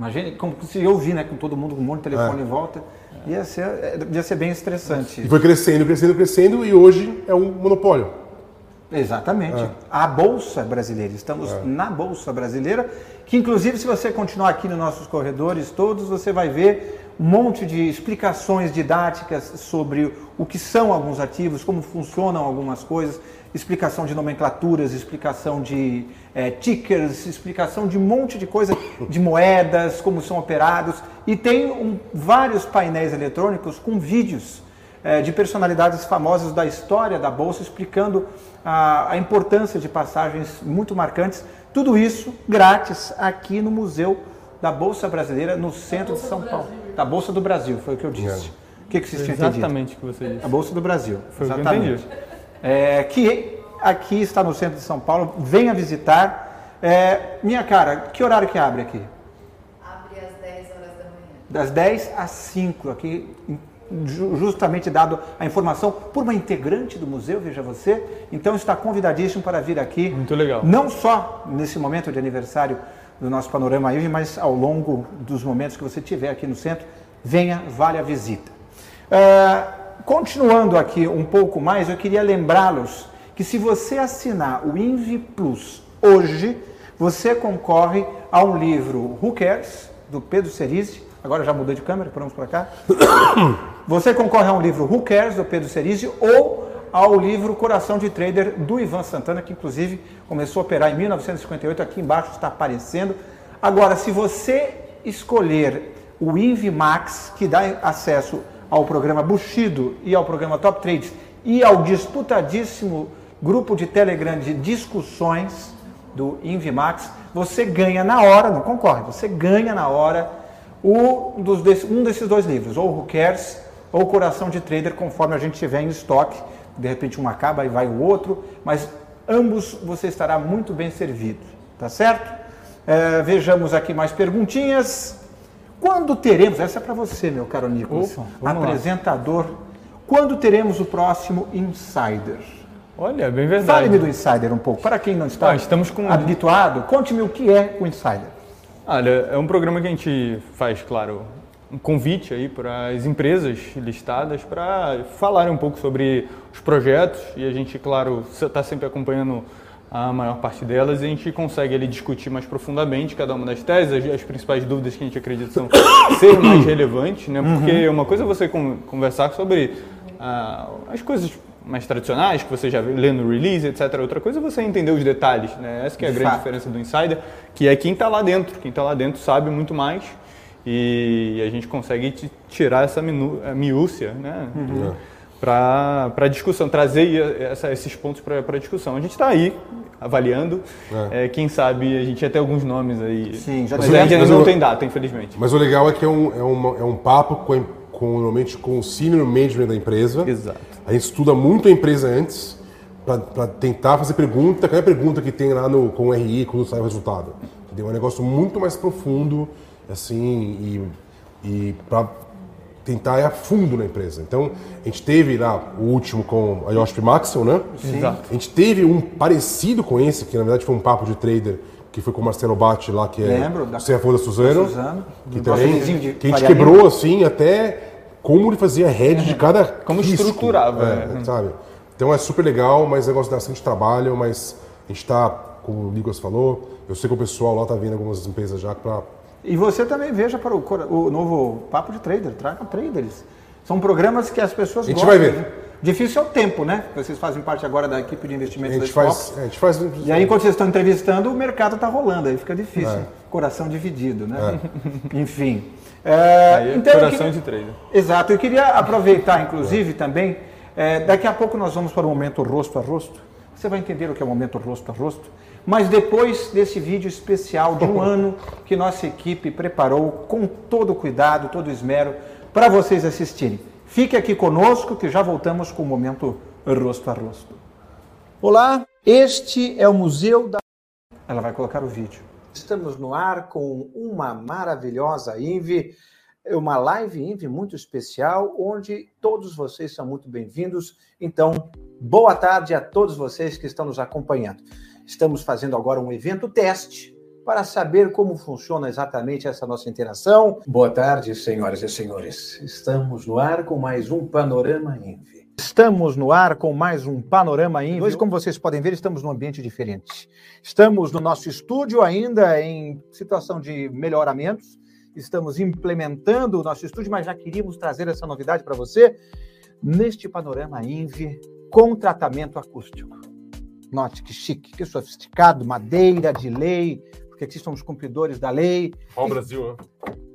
Imagina, como se eu vi, né, com todo mundo com um monte de telefone em volta, ia ser, é, devia ser bem estressante. E foi crescendo, crescendo, crescendo e hoje é um monopólio. Exatamente. A Bolsa Brasileira. Estamos na Bolsa Brasileira, que inclusive se você continuar aqui nos nossos corredores todos, você vai ver um monte de explicações didáticas sobre o que são alguns ativos, como funcionam algumas coisas, explicação de nomenclaturas, explicação de eh, tickers, explicação de um monte de coisa, de moedas, como são operados. E tem um- vários painéis eletrônicos com vídeos eh, de personalidades famosas da história da Bolsa, explicando a, a importância de passagens muito marcantes. Tudo isso grátis aqui no Museu da Bolsa Brasileira, no centro de São Paulo. Da Bolsa do Brasil, foi o que eu disse. O que, que vocês tinham entendido? Exatamente o que você disse. A Bolsa do Brasil. Foi o que eu exatamente. entendi. É, que aqui está no centro de São Paulo, venha visitar. É, minha cara, que horário que abre aqui? Abre às 10 horas da manhã. das 10 às 5, aqui ju- justamente dado a informação por uma integrante do museu, veja você. Então está convidadíssimo para vir aqui. Muito legal. Não só nesse momento de aniversário do nosso Panorama IVE, mas ao longo dos momentos que você tiver aqui no centro, venha, vale a visita. Ah, continuando aqui um pouco mais, eu queria lembrá-los que se você assinar o Invi Plus hoje, você concorre a um livro Who Cares, do Pedro Cerise. Agora já mudou de câmera, vamos para cá. [coughs] Você concorre a um livro Who Cares, do Pedro Cerise, ou ao livro Coração de Trader, do Ivan Santana, que inclusive começou a operar em 1958, aqui embaixo está aparecendo. Agora, se você escolher o InviMax, que dá acesso ao programa Bushido e ao programa Top Trades, e ao disputadíssimo grupo de Telegram de discussões do InviMax, você ganha na hora, não concorre, você ganha na hora um, dos, um desses dois livros, ou Who Cares ou Coração de Trader, conforme a gente tiver em estoque. De repente um acaba e vai o outro, mas ambos você estará muito bem servido, tá certo? É, vejamos aqui mais perguntinhas. Quando teremos, essa é para você, meu caro Nicolas, Opa, vamos lá. apresentador, quando teremos o próximo Insider? Olha, bem verdade. Fale-me do Insider um pouco, para quem não está Ah, estamos com- habituado, conte-me o que é o Insider. Olha, é um programa que a gente faz, claro, um convite aí para as empresas listadas para falarem um pouco sobre os projetos e a gente, claro, está sempre acompanhando a maior parte delas e a gente consegue ali discutir mais profundamente cada uma das teses, as, as principais dúvidas que a gente acredita são [coughs] ser mais relevantes, né? Porque uma coisa é você con- conversar sobre ah, as coisas mais tradicionais que você já lê no release, etc. Outra coisa é você entender os detalhes, né? Essa que é a De grande fato. diferença do insider, que é quem está lá dentro. Quem está lá dentro sabe muito mais e a gente consegue ti- tirar essa miúcia, né? Uhum. Para discussão, trazer essa- esses pontos para discussão. A gente está aí avaliando. É, quem sabe a gente ia ter alguns nomes aí. Sim, já mas ainda mas não tem data, infelizmente. Mas o legal é que é um, é uma- é um papo com, com, normalmente com o senior management da empresa. Exato. A gente estuda muito a empresa antes para tentar fazer pergunta, qualquer pergunta que tem lá no, com o RI, quando sai o resultado. Entendeu? É um negócio muito mais profundo, assim, e, e para tentar ir a fundo na empresa. Então, a gente teve lá o último com a Yoship Maxwell, né? Exato. A gente teve um parecido com esse, que na verdade foi um papo de trader, que foi com o Marcelo Batti lá, que é Lembro, da- o CFO da Suzano. Suzano, que também, que a gente quebrou assim até como ele fazia head de cada Como risco, estruturava, é, né? sabe? Então é super legal, mas é um negócio de bastante trabalho, mas a gente está, como o Nicolas falou, eu sei que o pessoal lá está vindo algumas empresas já para E você também veja para o, o novo Papo de Trader, traga traders. São programas que as pessoas A gente gostam. vai ver. né? Difícil é o tempo, né? Vocês fazem parte agora da equipe de investimentos da faz, é, a gente faz E aí, enquanto vocês estão entrevistando, o mercado está rolando, aí fica difícil. É. Coração dividido, né? [laughs] Enfim. É, Aí é então, coração queria- de trader. Exato. Eu queria aproveitar, inclusive, também. é, daqui a pouco nós vamos para o momento rosto a rosto. Você vai entender o que é o momento rosto a rosto. Mas depois desse vídeo especial de um [laughs] ano que nossa equipe preparou com todo o cuidado, todo o esmero, para vocês assistirem. Fique aqui conosco que já voltamos com o momento rosto a rosto. Olá, este é o Museu da. Ela vai colocar o vídeo. Estamos no ar com uma maravilhosa INVE, uma live INVE muito especial, onde todos vocês são muito bem-vindos. Então, boa tarde a todos vocês que estão nos acompanhando. Estamos fazendo agora um evento teste para saber como funciona exatamente essa nossa interação. Boa tarde, senhoras e senhores. Estamos no ar com mais um Panorama INVE. Estamos no ar com mais um Panorama INVE. Hoje, como vocês podem ver, estamos num ambiente diferente. Estamos no nosso estúdio ainda em situação de melhoramentos. Estamos implementando o nosso estúdio, mas já queríamos trazer essa novidade para você neste Panorama INVE com tratamento acústico. Note que chique, que sofisticado, madeira de lei, porque aqui somos cumpridores da lei. Ó Brasil?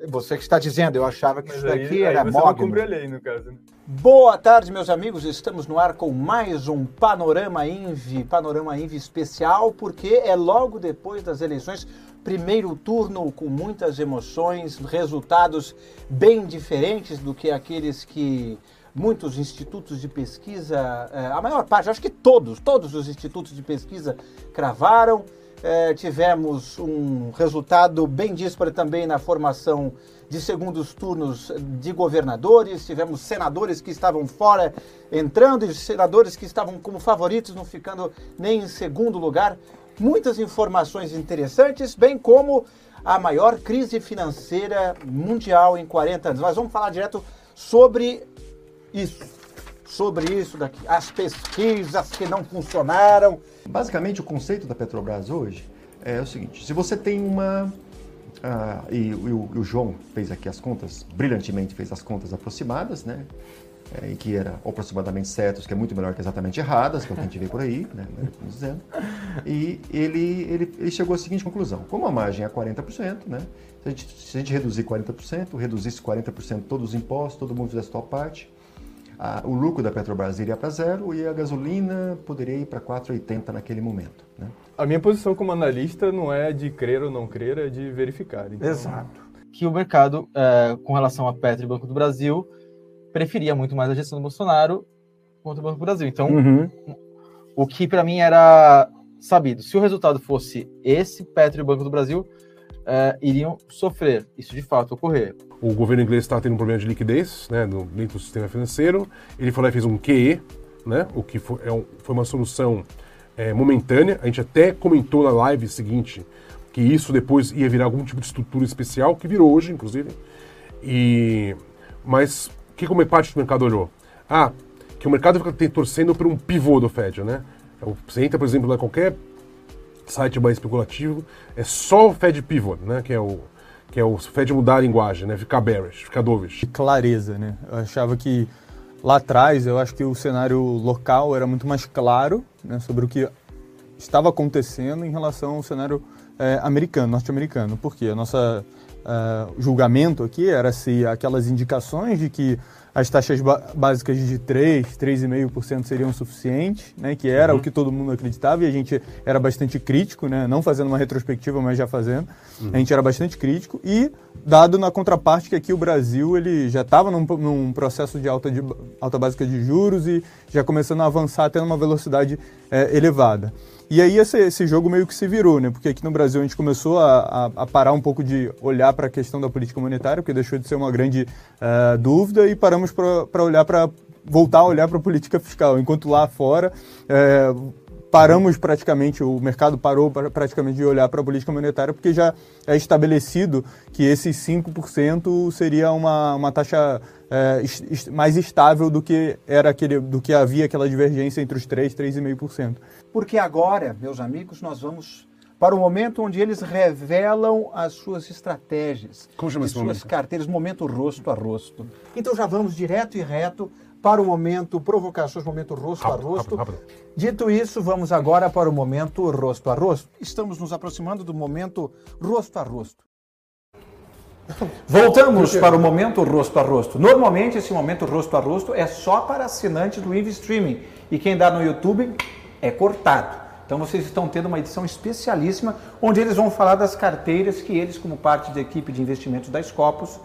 Você que está dizendo, eu achava que Mas isso aí, daqui aí era você não mogno. cumpre a lei, no caso. né? Boa tarde, meus amigos. Estamos no ar com mais um Panorama Invi, Panorama Invi especial, porque é logo depois das eleições, primeiro turno com muitas emoções, resultados bem diferentes do que aqueles que muitos institutos de pesquisa, eh, a maior parte, acho que todos, todos os institutos de pesquisa cravaram. Eh, tivemos um resultado bem dísparo também na formação de segundos turnos de governadores, tivemos senadores que estavam fora entrando e senadores que estavam como favoritos, não ficando nem em segundo lugar. Muitas informações interessantes, bem como a maior crise financeira mundial em 40 anos. Mas vamos falar direto sobre isso. Sobre isso daqui, as pesquisas que não funcionaram, Basicamente, o conceito da Petrobras hoje é o seguinte: se você tem uma. ah, e, o, e o João fez aqui as contas, brilhantemente fez as contas aproximadas, né? É, e que era aproximadamente certos, que é muito melhor que exatamente erradas, que é o que a gente vê por aí, né? melhor dizendo. E ele, ele, ele chegou à seguinte conclusão: como a margem é 40%, né? Se a gente, se a gente reduzir 40%, reduzisse 40% todos os impostos, todo mundo fizesse sua parte, a- o lucro da Petrobras iria para zero e a gasolina poderia ir para 4,80 naquele momento. Né? A minha posição como analista não é de crer ou não crer, é de verificar. Então, Exato. que o mercado, é, com relação a Petro e Banco do Brasil, preferia muito mais a gestão do Bolsonaro contra o Banco do Brasil. Então, o que para mim era sabido, se o resultado fosse esse, Petro e Banco do Brasil, é, iriam sofrer. Isso de fato ocorrer. O governo inglês estava tendo um problema de liquidez né, no, dentro do sistema financeiro. Ele foi lá e fez um QE, né, o que foi, é um, foi uma solução é, momentânea. A gente até comentou na live seguinte que isso depois ia virar algum tipo de estrutura especial, que virou hoje, inclusive. E, mas o que como parte do mercado olhou? Ah, que o mercado fica torcendo por um pivô do Fed, né? Você entra, por exemplo, em qualquer site mais especulativo, é só o Fed pivot, né? Que é o que é o Fed mudar a linguagem, né? Ficar bearish, ficar dovish. Clareza, né? Eu achava que lá atrás, eu acho que o cenário local era muito mais claro, né, sobre o que estava acontecendo em relação ao cenário é, americano, norte-americano. Porque o nosso uh, julgamento aqui era se aquelas indicações de que as taxas básicas de 3, 3,5% seriam suficientes, né, que era uhum. o que todo mundo acreditava e a gente era bastante crítico, né, não fazendo uma retrospectiva, mas já fazendo. Uhum. A gente era bastante crítico e dado na contraparte que aqui o Brasil ele já estava num, num, processo de alta, de alta básica de juros e já começando a avançar até uma velocidade é, elevada. E aí esse, esse, jogo meio que se virou, né? Porque aqui no Brasil a gente começou a, a, a parar um pouco de olhar para a questão da política monetária, porque deixou de ser uma grande uh, dúvida, e paramos para olhar para voltar a olhar para a política fiscal, enquanto lá fora uh, paramos praticamente, o mercado parou praticamente de olhar para a política monetária, porque já é estabelecido que esses 5% seria uma, uma taxa é, mais estável do que era aquele, do que havia aquela divergência entre os 3 e 3,5%. Porque agora, meus amigos, nós vamos para o momento onde eles revelam as suas estratégias, Como chama suas momento? carteiras, momento rosto a rosto. Então já vamos direto e reto para o momento provocações, momento rosto Rápido, a rosto. rápido, rápido. Dito isso, vamos agora para o momento rosto a rosto. Estamos nos aproximando do momento rosto a rosto. [laughs] Voltamos para o momento rosto a rosto. Normalmente esse momento rosto a rosto é só para assinantes do Invi Streaming e quem dá no YouTube é cortado. Então vocês estão tendo uma edição especialíssima onde eles vão falar das carteiras que eles, como parte da equipe de investimentos da Scopus,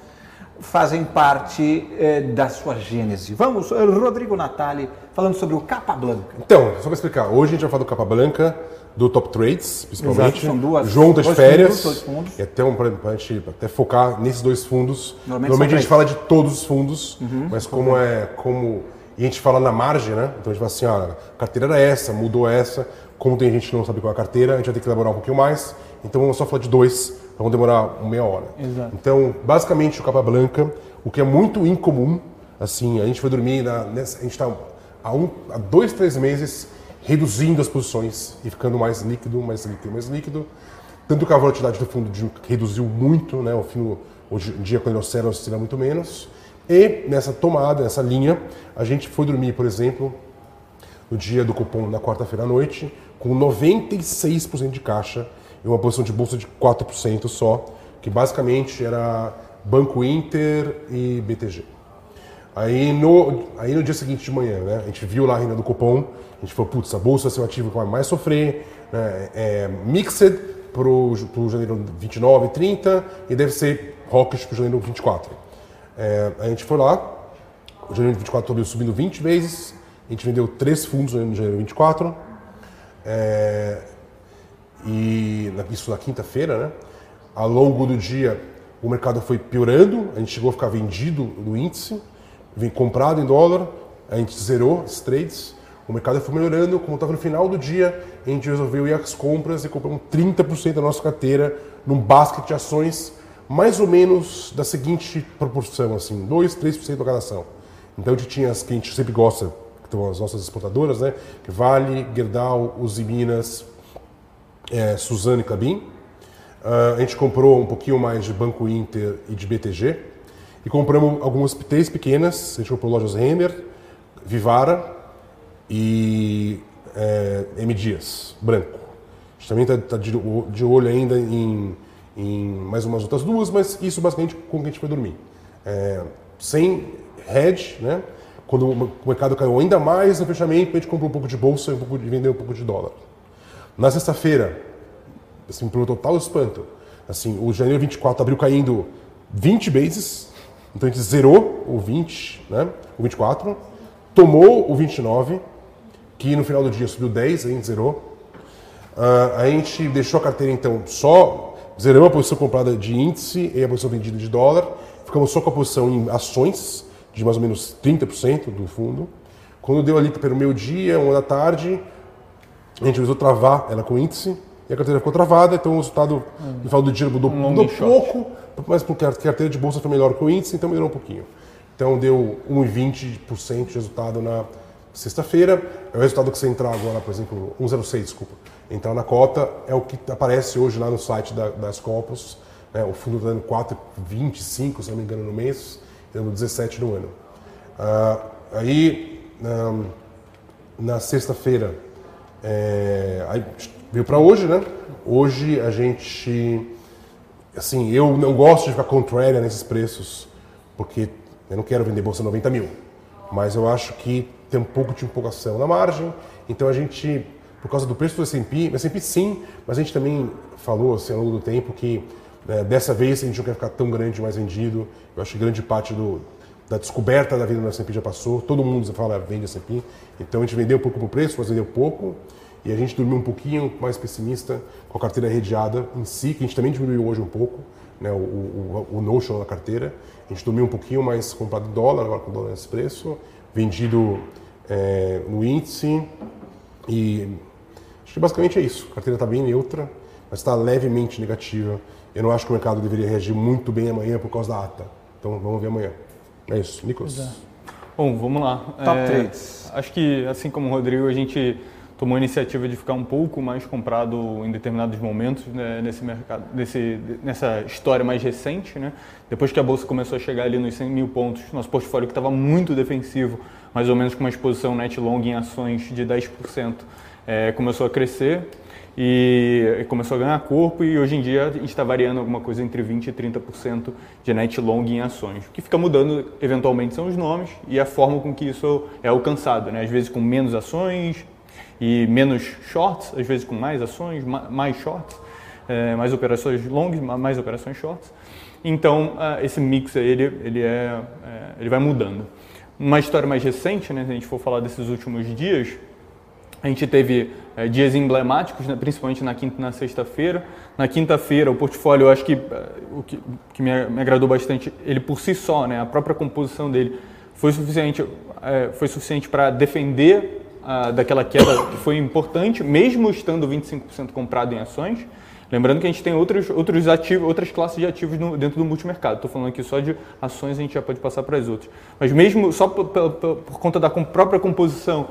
fazem parte eh, da sua gênese. Vamos, eh, Rodrigo Natali, falando sobre o Capa Blanca. Então, só para explicar, hoje a gente vai falar do Capa Blanca, do Top Trades, principalmente. Exato, são duas- João das férias. fundos, dois fundos. E até um para a gente até focar nesses dois fundos. Normalmente Normalmente, a gente fala de todos os fundos, mas como é como e a gente fala na margem, né? Então a gente fala assim, ah, a carteira era essa, mudou essa. Como tem gente que não sabe qual é a carteira, a gente vai ter que elaborar um pouquinho mais. Então vamos só falar de dois, vamos demorar uma meia hora. Exato. Então, basicamente, o capa branca, o que é muito incomum, assim, a gente foi dormir, na, nessa, a gente está há, um, há dois, três meses reduzindo as posições e ficando mais líquido, mais líquido, mais líquido. Tanto que a volatilidade do fundo de- reduziu muito, né? O fim, hoje em dia, quando ele oscila, oscila muito menos. E nessa tomada, nessa linha, a gente foi dormir, por exemplo, no dia do cupom na quarta-feira à noite, com 96% de caixa e uma posição de bolsa de 4% só, que basicamente era Banco Inter e BTG. Aí no, aí no dia seguinte de manhã, né, a gente viu lá a renda do cupom, a gente falou, putz, a bolsa vai ser o ativo que vai mais sofrer, né, é mixed para o janeiro 29 e 30 e deve ser hawkish para o janeiro 24. É, a gente foi lá, o janeiro 24 abriu subindo 20 vezes, a gente vendeu três fundos no janeiro 24, é, e isso na quinta-feira, né? Ao longo do dia, o mercado foi piorando, a gente chegou a ficar vendido no índice, vem comprado em dólar, a gente zerou os trades, o mercado foi melhorando, como estava no final do dia, a gente resolveu ir às compras e compramos 30% da nossa carteira num basket de ações, mais ou menos da seguinte proporção, assim, 2, 3% para cada ação. Então a gente tinha as que a gente sempre gosta, que são as nossas exportadoras, né? Que Vale, Gerdau, Uzi Minas, é, Suzano e Clabin. Ah, a gente comprou um pouquinho mais de Banco Inter e de BTG. E compramos algumas três pequenas. A gente comprou lojas Renner, Vivara e é, M. Dias, branco. A gente também está de, de olho ainda em, em mais umas outras duas, mas isso basicamente com o que a gente foi dormir. É, sem hedge, né? Quando o mercado caiu ainda mais no fechamento, a gente comprou um pouco de bolsa e um pouco de, vendeu um pouco de dólar. Na sexta-feira, assim, pelo total espanto, assim, o janeiro 24 abriu caindo 20 bases, então a gente zerou o 20, né, o 24, tomou o 29, que no final do dia subiu 10, a gente zerou. Ah, a gente deixou a carteira, então, só zeramos a posição comprada de índice e a posição vendida de dólar. Ficamos só com a posição em ações, de mais ou menos 30% do fundo. Quando deu ali pelo meio dia, uma da tarde, a gente precisou travar ela com índice e a carteira ficou travada, então o resultado no final do dia mudou, Um mudou pouco, mas porque a carteira de bolsa foi melhor que o índice, então melhorou um pouquinho. Então deu 1,20% de resultado na sexta-feira. É o resultado que você entrar agora, por exemplo, 1,06, desculpa. Entrar na cota é o que aparece hoje lá no site da, das Copos. né? o fundo está dando 4,25, se não me engano, no mês, dando 17 no ano. Ah, aí, na, na sexta-feira, é, aí veio para hoje, né? Hoje a gente, assim, eu não gosto de ficar contrária nesses preços, porque eu não quero vender bolsa 90 mil, mas eu acho que tem um pouco de empolgação na margem, então a gente, por causa do preço do S&P, S&P sim, mas a gente também falou assim, ao longo do tempo que né, dessa vez a gente não quer ficar tão grande mais vendido, eu acho que grande parte do, da descoberta da vida no S&P já passou, todo mundo fala vende S&P, então a gente vendeu pouco por preço, mas vendeu pouco, e a gente dormiu um pouquinho mais pessimista com a carteira redeada em si, que a gente também diminuiu hoje um pouco, né, o, o, o notion da carteira, a gente dormiu um pouquinho mais comprado em dólar, agora com o dólar nesse preço, vendido é, no índice, e acho que basicamente é isso, a carteira está bem neutra, mas está levemente negativa, eu não acho que o mercado deveria reagir muito bem amanhã por causa da ata, então vamos ver amanhã. É isso, Nicolas. Bom, vamos lá. Top trades. Acho que, assim como o Rodrigo, a gente tomou a iniciativa de ficar um pouco mais comprado em determinados momentos né, nesse mercado, nesse, nessa história mais recente. Né? Depois que a bolsa começou a chegar ali nos 100 mil pontos, nosso portfólio que estava muito defensivo, mais ou menos com uma exposição net long em ações de 10%, eh, começou a crescer e começou a ganhar corpo e hoje em dia a gente está variando alguma coisa entre 20% e 30% de net long em ações. O que fica mudando eventualmente são os nomes e a forma com que isso é alcançado, né? às vezes com menos ações e menos shorts, às vezes com mais ações, ma- mais shorts, eh, mais operações longas, ma- mais operações shorts. Então esse mix aí, ele, ele, é, é, ele vai mudando. Uma história mais recente, né, se a gente for falar desses últimos dias, a gente teve eh, dias emblemáticos, né, principalmente na quinta e na sexta-feira. Na quinta-feira, o portfólio, eu acho que eh, o que, que me, me agradou bastante, ele por si só, né, a própria composição dele foi suficiente, eh, foi suficiente para defender ah, daquela queda que foi importante, mesmo estando 25% comprado em ações. Lembrando que a gente tem outros, outros ativos, outras classes de ativos no- dentro do multimercado. Estou falando aqui só de ações, a gente já pode passar para as outras. Mas mesmo só por- por- por conta da com- própria composição,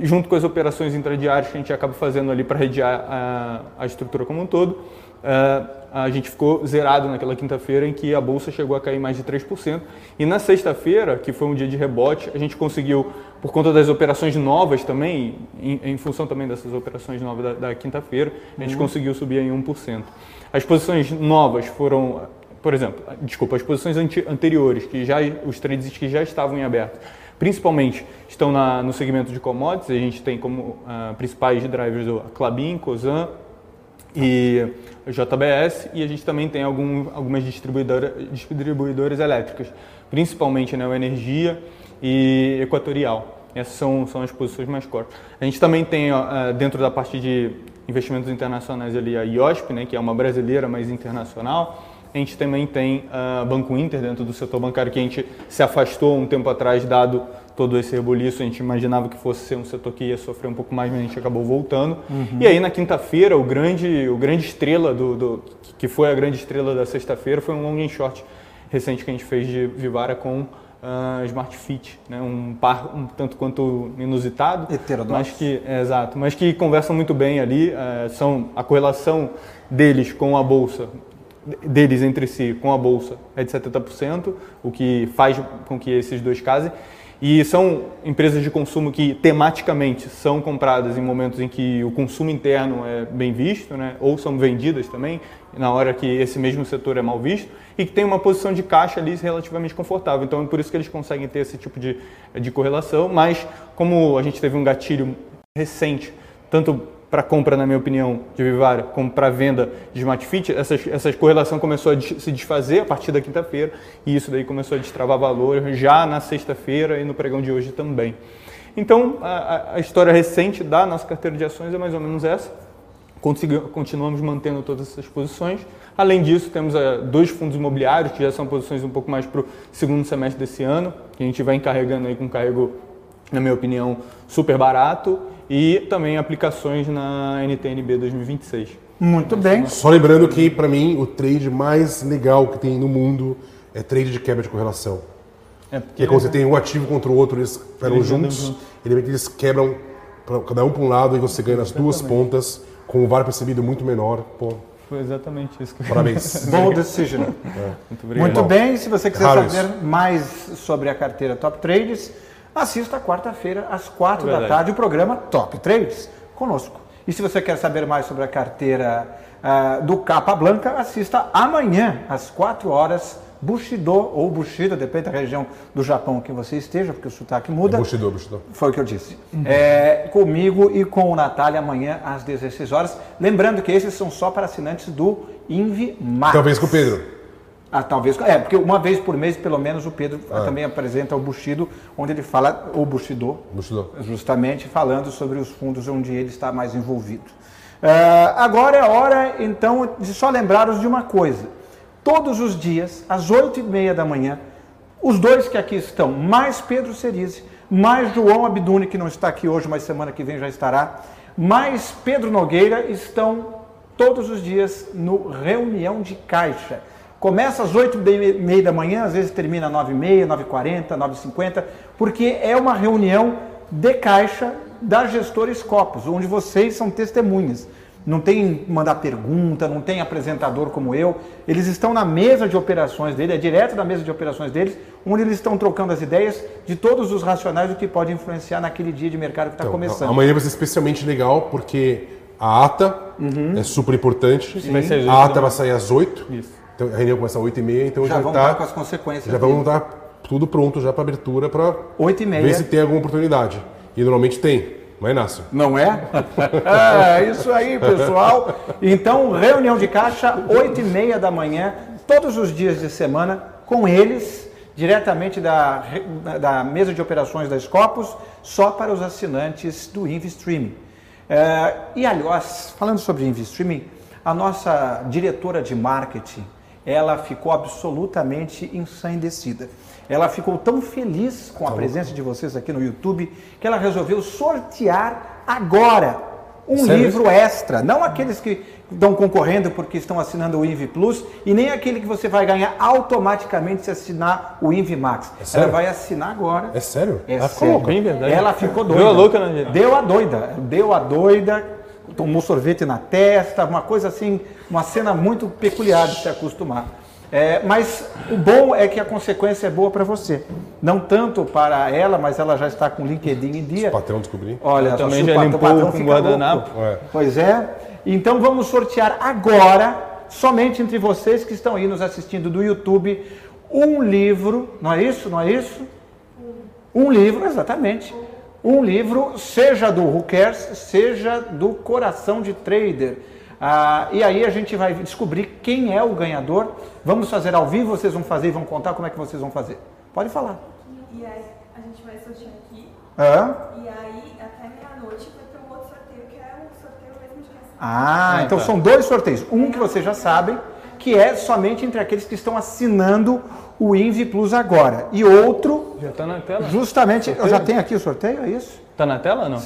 junto com as operações intradiárias que a gente acaba fazendo ali para redear a, a estrutura como um todo, eh, a gente ficou zerado naquela quinta-feira em que a bolsa chegou a cair mais de 3%. E na sexta-feira, que foi um dia de rebote, a gente conseguiu, por conta das operações novas também, em, em função também dessas operações novas da, da quinta-feira, a gente conseguiu subir em 1%. As posições novas foram, por exemplo, desculpa, as posições anteriores, que já os trades que já estavam em aberto, principalmente estão na- no segmento de commodities, a gente tem como ah, principais drivers o Clabin, Cosan, e JBS e a gente também tem algum, algumas distribuidora, distribuidoras elétricas, principalmente Neo Energia e Equatorial. Essas são, são as posições mais core. A gente também tem ó, eh, dentro da parte de investimentos internacionais ali a IOSP, né, que é uma brasileira, mas internacional. A gente também tem a Banco Inter dentro do setor bancário, que a gente se afastou um tempo atrás, dado todo esse rebuliço. A gente imaginava que fosse ser um setor que ia sofrer um pouco mais, mas a gente acabou voltando. E aí, na quinta-feira, o grande, o grande estrela, do, do- que foi a grande estrela da sexta-feira, foi um long and short recente que a gente fez de Vivara com a Smart Fit, né? um par um tanto quanto inusitado, Heterodoxo. mas que é, exato, mas que conversam muito bem ali, eh, são a correlação deles com a bolsa deles entre si com a bolsa é de 70%, o que faz com que esses dois casem. E são empresas de consumo que tematicamente são compradas em momentos em que o consumo interno é bem visto, né? ou são vendidas também, na hora que esse mesmo setor é mal visto, e que tem uma posição de caixa ali relativamente confortável. Então é por isso que eles conseguem ter esse tipo de, de correlação. Mas como a gente teve um gatilho recente, tanto para compra, na minha opinião, de Vivara, como para venda de Smart Fit, essa, essa correlação começou a se desfazer a partir da quinta-feira e isso daí começou a destravar valor já na sexta-feira e no pregão de hoje também. Então, a, a- história recente da nossa carteira de ações é mais ou menos essa. continuamos mantendo todas essas posições. Além disso, temos eh, dois fundos imobiliários, que já são posições um pouco mais para o segundo semestre desse ano, que a gente vai encarregando aí com um carrego, na minha opinião, super barato, e também aplicações na NTNB 2026. Muito bem. Só lembrando que, para mim, o trade mais legal que tem no mundo é trade de quebra de correlação. É Que é quando você tem um ativo contra o outro, eles andam juntos, e repente eles quebram pra- cada um para um lado e você ganha nas duas pontas, com o VAR percebido muito menor. Pô, Foi exatamente isso que eu parabéns. [laughs] Bold decision. Muito obrigado. Muito bem, se você quiser Raro saber mais sobre a carteira Top Trades, assista quarta-feira, às quatro É da tarde, o programa Top Trades conosco. E se você quer saber mais sobre a carteira ah, do Capa Blanca, assista amanhã, às quatro horas, Bushido ou Bushido, depende da região do Japão que você esteja, porque o sotaque muda. Bushido, Bushido. Foi o que eu disse. É, comigo e com o Natália amanhã às 16 horas. Lembrando que esses são só para assinantes do Invi Max. Talvez com o Pedro. Ah, talvez. É, porque uma vez por mês, pelo menos, o Pedro Ah. também apresenta o Bushido, onde ele fala, o Bushido, Bushido. justamente falando sobre os fundos onde ele está mais envolvido. Ah, agora é hora, então, de só lembrar-os de uma coisa. Todos os dias, às oito e meia da manhã, os dois que aqui estão, mais Pedro Cerise, mais João Abduni, que não está aqui hoje, mas semana que vem já estará, mais Pedro Nogueira, estão todos os dias no Reunião de Caixa. Começa às 8 e meia da manhã, às vezes termina às 9 e meia, 9 e 40, 9 e 50, porque é uma reunião de caixa da Gestora Scopus, onde vocês são testemunhas. Não tem mandar pergunta, não tem apresentador como eu. Eles estão na mesa de operações dele, é direto da mesa de operações deles, onde eles estão trocando as ideias de todos os racionais do que pode influenciar naquele dia de mercado que está Então, começando. Amanhã vai ser especialmente legal porque a ata é super importante. Oito A ata vai sair às 8. Isso. Então, a reunião começa às 8h30, então já já, vamos tá, com as consequências. já dele. vamos estar tudo pronto já para abertura para 8 e meia. ver se tem alguma oportunidade. E normalmente tem, não é, Inácio? Não é? [laughs] é isso aí, pessoal. Então, reunião de caixa, 8 e meia da manhã, todos os dias de semana, com eles, diretamente da, da mesa de operações da Scopus, só para os assinantes do InvStream. É, e, aliás, falando sobre InvStreaming, a nossa diretora de marketing, ela ficou absolutamente ensandecida. Ela ficou tão feliz com a presença de vocês aqui no YouTube que ela resolveu sortear agora um Sério? livro extra, não aqueles que estão concorrendo porque estão assinando o Invi Plus e nem aquele que você vai ganhar automaticamente se assinar o Invi Max. ela sério? vai assinar agora. É sério? É Ela ficou sério. louca. Bem verdade. Ela ficou doida. Deu a louca, né? Deu a doida. Deu a doida, tomou sorvete na testa, uma coisa assim, uma cena muito peculiar de se acostumar. É, mas o bom é que a consequência é boa para você. Não tanto para ela, mas ela já está com o LinkedIn em dia. O patrão descobri. Olha, Eu também o já limpou patrão com guardanapo. É. Pois é. Então vamos sortear agora, somente entre vocês que estão aí nos assistindo do YouTube, um livro, não é isso? Não é isso? Um livro, exatamente. Um livro, seja do Who Cares, seja do Coração de Trader. Ah, e aí a gente vai descobrir quem é o ganhador. Vamos fazer ao vivo, vocês vão fazer e vão contar como é que vocês vão fazer. Pode falar. E aí a gente vai sortear aqui. Hã? E aí até meia-noite vai ter um outro sorteio que é o sorteio mesmo de. Ah, Ah, então tá. são dois sorteios. Um que vocês já sabem, que é somente entre aqueles que estão assinando o Invi Plus agora. E outro, Já tá na tela? justamente, eu já tenho aqui o sorteio, é isso? Tá na tela ou não?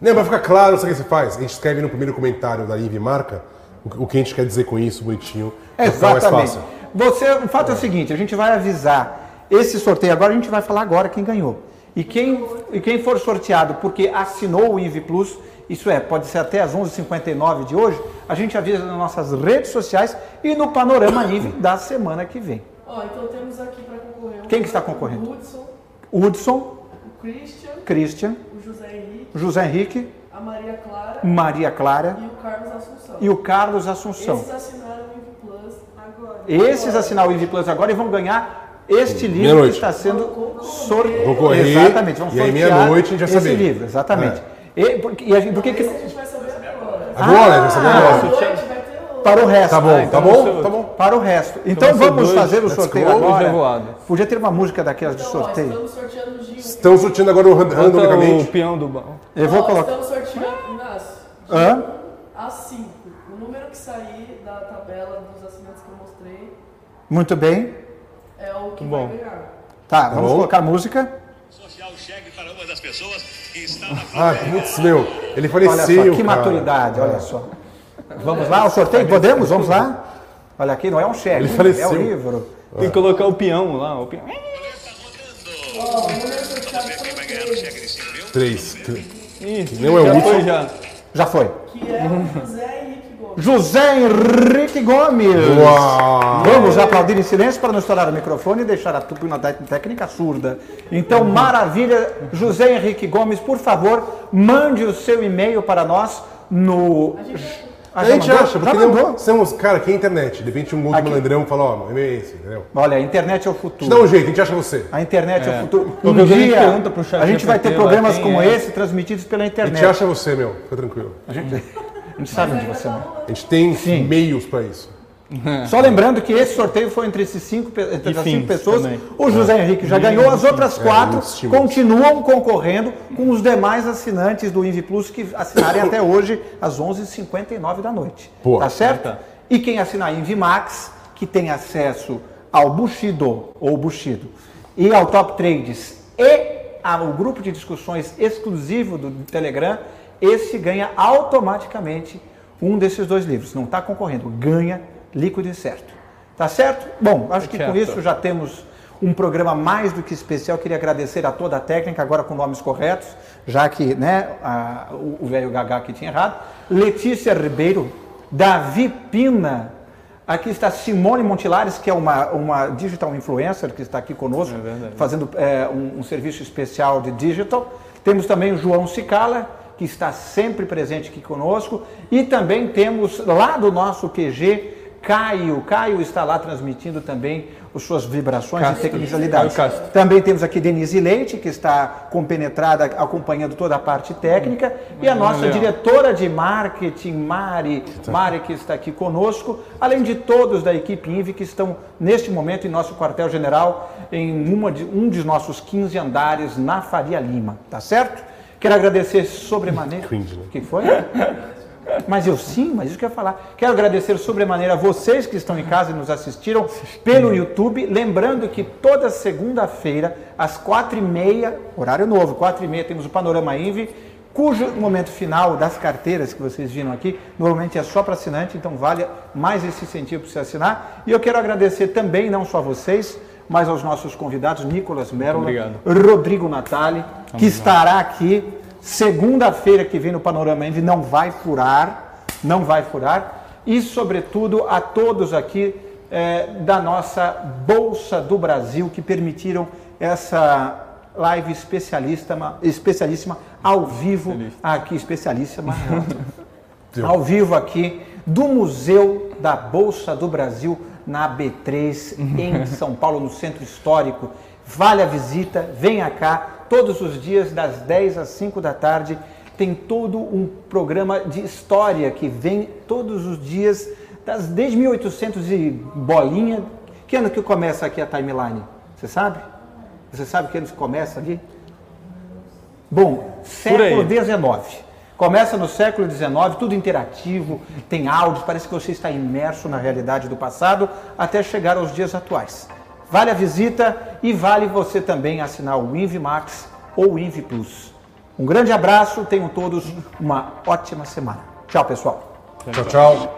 Não, mas fica claro, sabe o que você faz? A gente escreve no primeiro comentário da Invi Marca o o que a gente quer dizer com isso, bonitinho. ficar Exatamente. fácil. Você, o fato é. o seguinte, a gente vai avisar esse sorteio agora, a gente vai falar agora quem ganhou. E quem, e quem for sorteado porque assinou o Invi Plus, isso é, pode ser até às 11h59 de hoje, a gente avisa nas nossas redes sociais e no Panorama Invi da semana que vem. Ó, então temos aqui para concorrer. Quem que está concorrendo? O Hudson, Hudson, o Christian, Christian, o José Henrique, José Henrique, a Maria Clara Maria Clara e o Carlos Assunção. e o Carlos Assunção. Esses assinaram o Invi Plus agora. Esses assinaram o Invi Plus agora e vão ganhar este livro que está sendo sorteado. Exatamente, vamos e aí sortear meia-noite a gente vai esse saber. livro, exatamente. E, porque, e a gente, por que que- Esse a gente vai saber agora. Sabia Ah, agora. Para o resto. Tá bom, Ah, então tá bom, tá bom. Para o resto. Então, ser vamos dois, fazer o sorteio go, agora. revoado. Podia ter uma música daquelas de Então, ó, sorteio. estamos sorteando o Gil. Estão sortindo agora o ran- Bota o randomicamente. peão do baú. Eu vou Ó, colocar. Estamos sorteando, Inácio, Hã? Às 5. O número que sair da tabela dos assinantes que eu mostrei Muito bem. é o que Bom. vai ganhar. Tá, vamos bom. colocar a música. social chegue para uma das pessoas que está na Ah, putz, meu, ele faleceu, Olha só, que cara. maturidade, olha só. Vamos lá, o sorteio, podemos? Vamos lá? Olha aqui, não é um cheque, Ele é faleceu. o livro. Tem que colocar o peão lá. O peão. Ó, o número sorteado Quem vai foi ganhar o um 3, cheque de 5 mil? Três. Ih, Não é o já último. foi já. Já foi. que é o José Henrique Gomes. José Henrique Gomes. Uau! Vamos aplaudir em silêncio para não estourar o microfone e deixar a tupina técnica surda. Então, maravilha. José Henrique Gomes, por favor, mande o seu e-mail para nós no... Ah, A gente mandou? acha, Já porque mandou. não, somos, cara, que é internet. De repente um outro malandrão fala, ó, meu e-mail é esse, entendeu? Olha, a internet é o futuro. dá um jeito, a gente acha você. A internet é, o É. futuro. Qualquer Um gente dia, pergunta pro chat a gente vai ter programas quem como é. esse transmitidos pela A gente internet. acha você, meu. Fica tranquilo. A gente, a gente sabe onde você é. A gente tem Sim. meios pra isso. Só lembrando que esse sorteio foi entre esses cinco, entre essas cinco pessoas. também. O José Henrique já ganhou, as outras quatro É, os estímulos. continuam concorrendo com os demais assinantes do Invi Plus que assinarem até hoje às 11h59 da noite. Tá certo? Tá. E quem assinar Invi Max, que tem acesso ao Bushido ou Bushido e ao Top Trades e ao grupo de discussões exclusivo do Telegram, esse ganha automaticamente um desses dois livros. Não está concorrendo, ganha líquido e certo. Tá certo? Bom, acho que com Certo. isso já temos um programa mais do que especial. Queria agradecer a toda a técnica, agora com nomes corretos, já que né, a- o o velho Gagá aqui tinha errado. Letícia Ribeiro, Davi Pina, aqui está Simone Montilares, que é uma, uma digital influencer que está aqui conosco, É fazendo é, um, um serviço especial de digital. Temos também o João Cicala, que está sempre presente aqui conosco. E também temos lá do nosso QG, Caio. Caio está lá transmitindo também as suas vibrações Castro. e Castro. Também temos aqui Denise Leite, que está compenetrada, acompanhando toda a parte técnica. E a nossa diretora de marketing, Mari, Mari, que está aqui conosco. Além de todos da equipe INVI que estão neste momento em nosso quartel-general, em uma de- um de nossos 15 andares na Faria Lima. Tá certo? Quero agradecer sobremaneira. Cringe, né? Que foi? Mas eu sim, mas isso que eu ia falar. Quero agradecer sobremaneira a vocês que estão em casa e nos assistiram pelo YouTube. Lembrando que toda segunda-feira, às quatro e meia, horário novo, quatro e meia, temos o Panorama Invi, cujo momento final das carteiras que vocês viram aqui, normalmente é só para assinante, então vale mais esse incentivo para você assinar. E eu quero agradecer também, não só a vocês, mas aos nossos convidados, Nicolas obrigado. Rodrigo Natali, que estará aqui segunda-feira que vem no Panorama Envy, não vai furar, não vai furar. E, sobretudo, a todos aqui eh, da nossa Bolsa do Brasil que permitiram essa live especialista, especialíssima ao vivo, aqui, especialíssima, [laughs] ao vivo aqui do Museu da Bolsa do Brasil na B3 em [laughs] São Paulo, no Centro Histórico. Vale a visita, venha cá, todos os dias das 10 às 5 da tarde. Tem todo um programa de história que vem todos os dias, das, desde 1800 e bolinha. Que ano que começa aqui a timeline? Você sabe? Você sabe que ano que começa ali? Bom, século. XIX. Começa no século XIX, tudo interativo, tem áudios, parece que você está imerso na realidade do passado até chegar aos dias atuais. Vale a visita e vale você também assinar o Invi Max ou o Plus. Um grande abraço, tenham todos uma ótima semana. Tchau, pessoal. Tchau, tchau.